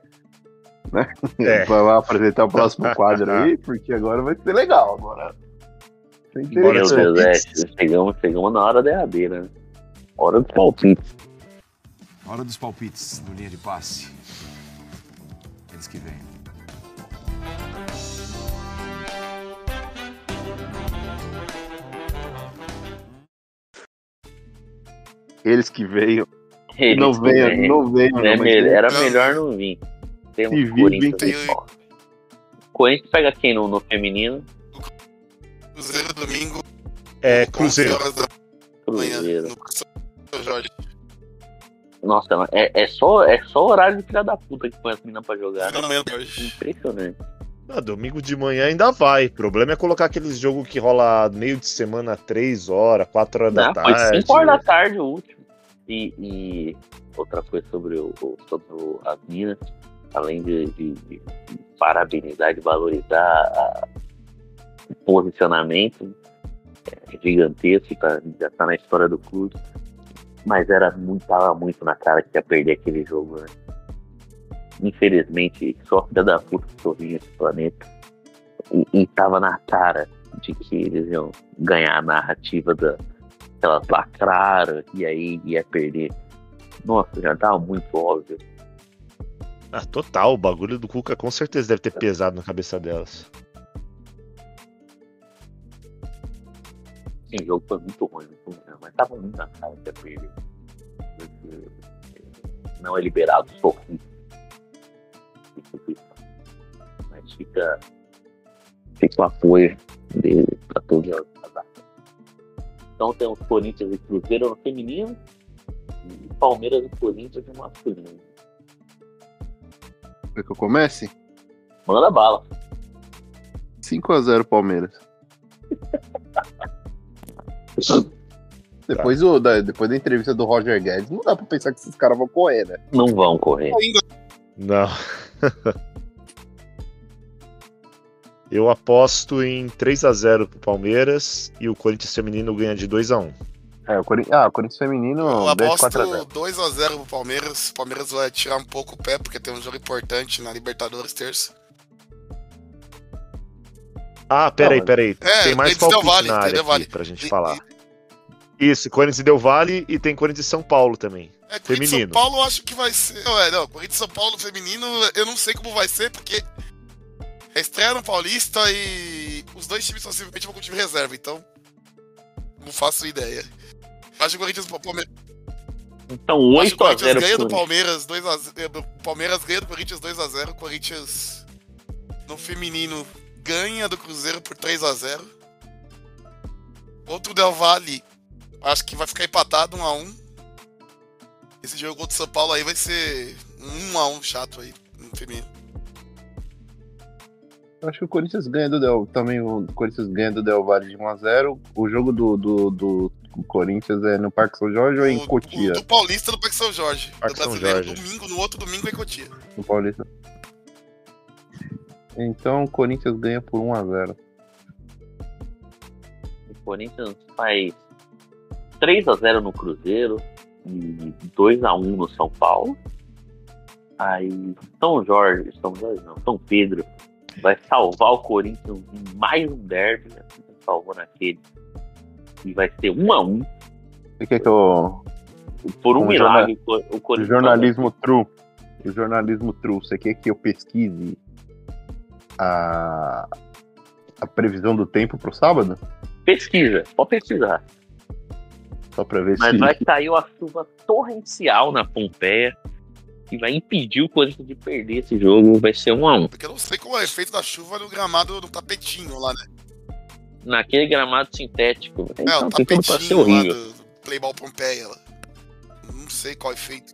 né? É. Vai lá apresentar o próximo quadro aí, porque agora vai ser legal. Agora. Meu dos. Deus, é. palpites. Chegamos, chegamos na hora derradeira, né? Hora do palpite. Hora dos palpites no linha de passe. Eles que vêm. Eles que veio. Eles não vêm. não venham. É não, era melhor não vir. Tem um vir, Corinthians fora. Corinthians pega quem no, no feminino? Cruzeiro domingo. É, 11 Cruzeiro. manhã. Cruzeiro. Nossa, é, é, só, é só horário de filha da puta que põe as meninas pra jogar. Né? Impressionante. Ah, domingo de manhã ainda vai. O problema é colocar aqueles jogos que rola meio de semana, 3 horas, 4 horas Não, da foi tarde. 5 horas da tarde o último. E, e outra coisa sobre, o, sobre as minas, além de, de- de parabenizar, de valorizar a- o posicionamento é, gigantesco, tá, já tá na história do clube. Mas era muito, tava muito na cara que ia perder aquele jogo, né? Infelizmente, só filha da puta que sorria esse planeta. E, e tava na cara de que eles iam ganhar a narrativa da, elas lacraram e aí ia perder. Nossa, já tava muito óbvio. Ah, total. O bagulho do Cuca com certeza deve ter pesado na cabeça delas. Esse jogo foi muito ruim, muito ruim, mas tava muito na cara que perder. Porque não é liberado sorrir. Mas fica, fica o apoio dele pra todos os Então temos Corinthians e Cruzeiro no feminino e Palmeiras e Corinthians no masculino. Quer que eu comece? Manda bala. 5x0 Palmeiras. Depois, o, da, depois da entrevista do Roger Guedes, não dá pra pensar que esses caras vão correr, né? Não vão correr. Ainda Não. Eu aposto em 3 a 0 pro Palmeiras e o Corinthians feminino ganha de 2 a 1. É, o Corinthians, ah, o Corinthians feminino Eu aposto 4x0. 2x0 pro Palmeiras. O Palmeiras vai tirar um pouco o pé, porque tem um jogo importante na Libertadores terça. Ah, peraí, peraí. É, tem mais Corinthians Del palpite Valle, na área Del aqui Valle. pra gente E- falar. Isso, Corinthians e Del Vale e tem Corinthians e São Paulo também. É, Corinthians e Feminino. São Paulo eu acho que vai ser. Não, é, não, Corinthians e São Paulo feminino, eu não sei como vai ser, porque é estreia no Paulista e os dois times possivelmente vão com o time reserva, então. Não faço ideia. Acho que o Corinthians o Palmeiras, Então acho que o 8 a 0 Corinthians ganha do Palmeiras 2x0. O Palmeiras ganha do Corinthians 2x0. O Corinthians no feminino ganha do Cruzeiro por 3x0. Outro Del Valle, acho que vai ficar empatado 1x1. Esse jogo contra o São Paulo aí vai ser um 1x1 chato aí no feminino. Acho que o Corinthians ganha do Del. Também o Corinthians ganha do Del Valle de 1x0. O jogo do, do, do Corinthians é no Parque São Jorge ou é em O- Cotia? O do Paulista no Parque São Jorge. Parque do São brasileiro Jorge. domingo, no outro domingo é em Cotia. No Paulista. Então o Corinthians ganha por 1x0. O Corinthians faz 3 a 0 no Cruzeiro e 2 a 1 no São Paulo. Aí São Jorge, São Jorge não, São Pedro vai salvar o Corinthians em mais um derby, né? salvou naquele. E vai ser 1 a 1 Você quer que eu. por um Com milagre. O O Corinthians jornalismo true. O jornalismo true. Você quer que eu pesquise a, a previsão do tempo pro sábado? pesquisa, pode pesquisar. Só pra ver Mas se. vai cair uma chuva torrencial na Pompeia que vai impedir o Corinthians de perder esse jogo. Vai ser 1 a 1 Porque eu não sei qual é o efeito da chuva no gramado no tapetinho lá, né? naquele gramado sintético. É, Então o tapetinho lá horrível. do, do Playball Pompeia lá. Não sei qual é o efeito.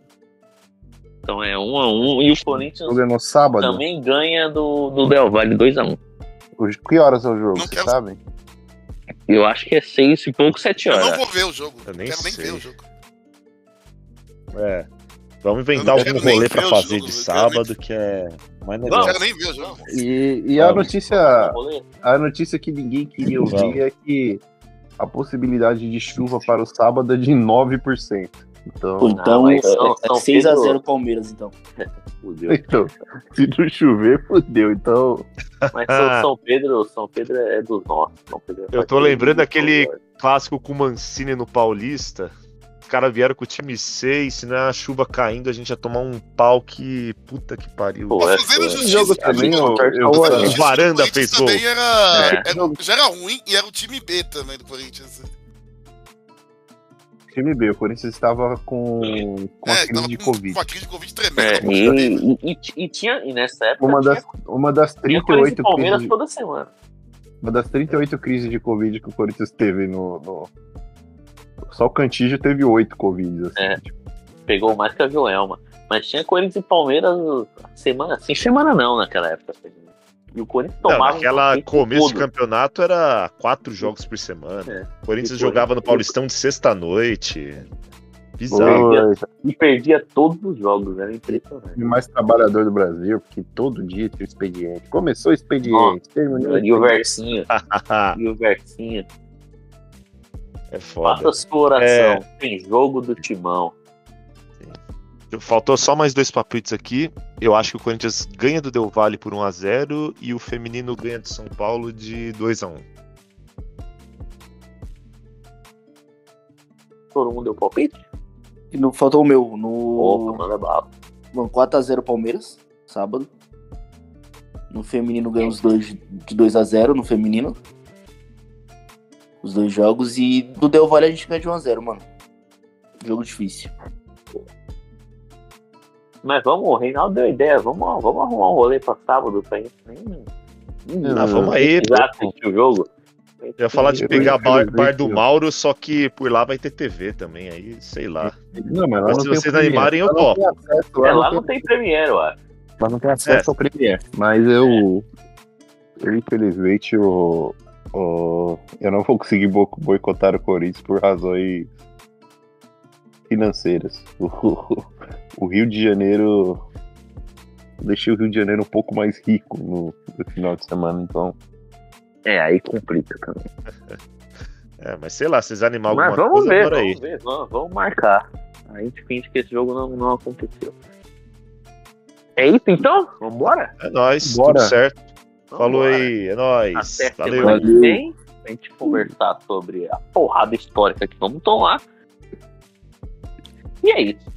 Então é 1 a 1 e o Corinthians jogo é no sábado? também ganha do, do Del Valle 2 a 1 O- Que horas é o jogo? Vocês quero- sabem? Eu acho que é 6 e pouco, 7 Eu não horas. vou ver o jogo. Eu Eu nem quero nem sei. ver o jogo. É. Vamos Eu inventar algum nem rolê pra fazer jogo, de eu sábado que é mais Não legal. quero nem ver o jogo. E, e a notícia. A notícia que ninguém queria Vamos. ouvir é que a possibilidade de chuva para o sábado é de 9%. Então, Então, mas São- é, São 6x0 Pedro- Palmeiras, então. Fudeu. então se não chover, fodeu. Então, Mas São, São Pedro, São Pedro é dos nossos. São Pedro é Eu tô lembrando do aquele-. Clássico com o Mancini no Paulista. Os caras vieram com o time 6, se não é a chuva caindo, a gente ia tomar um pau que. Puta que pariu. Pô, Tá é, fazendo é. jogo também, eu, eu, Fazendo O Varanda fez gol. era, É. era- já era ruim e era o time B também do Corinthians. Time B, o Corinthians estava com, com a é, crise tava de com, Covid. com a crise de Covid É, tremenda. e, e, e- e tinha, e nessa época Uma das, tinha, uma das tinha Corinthians e 38 Palmeiras crises, toda semana. uma das 38 crises de Covid que o Corinthians teve no. no- Só o Cantígio teve 8 Covid. Assim, É. tipo, pegou mais que a Joelma. Mas tinha Corinthians e Palmeiras semana sim, semana não naquela época. E o Corinthians Não, tomava. um naquela começo de todo. campeonato era quatro jogos por semana. É. O Corinthians E jogava no Paulistão de sexta-noite. Bizarro. E perdia todos os jogos, era impressionante. o mais trabalhador do Brasil, porque todo dia tinha expediente. Começou o expediente, terminou. E o Versinho, e o Versinho. é foda. Faça sua oração. Tem jogo do timão. Faltou só mais dois palpites aqui. Eu acho que o Corinthians ganha do Del Valle por 1x0 e o feminino ganha do São Paulo de 2x1. Todo mundo deu palpite? E não faltou o meu. Opa, No manda bala. Mano, 4x0 Palmeiras, sábado. No feminino ganhou os dois de 2x0 no feminino. Os dois jogos. E do Del Valle a gente ganha de 1x0, mano. Jogo difícil. Mas vamos, o Reinaldo deu ideia. Vamos, vamos arrumar um rolê pra sábado pra gente. Ah, vamos aí, assistir o jogo. Eu ia falar de Eu- pegar eu- bar, eu- bar do eu- Mauro, só que por lá vai ter TV também, aí sei lá. Não, mas lá Mas não se tem vocês Premiere. animarem, eu Lá não topo. tem acesso, É, lá lá não não tem Premiere, eu acho. Lá não tem acesso ao Premiere. Mas eu. eu, infelizmente, o- eu não vou conseguir bo- boicotar o Corinthians por razões financeiras. O, Rio de Janeiro. Eu deixei o Rio de Janeiro um pouco mais rico no, no final de semana, então. É, aí complica também. É, mas sei lá, vocês animar alguma Mas vamos coisa, ver, aí. vamos ver, vamos, vamos marcar. A gente finge que esse jogo não, não aconteceu. É isso então? Vambora? É nóis, Bora. tudo certo. Falou Vambora. aí, é nóis. Até Valeu. semana que vem, pra gente conversar sobre a porrada histórica que vamos tomar. E é isso.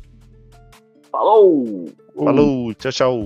Falou! Falou, tchau, tchau.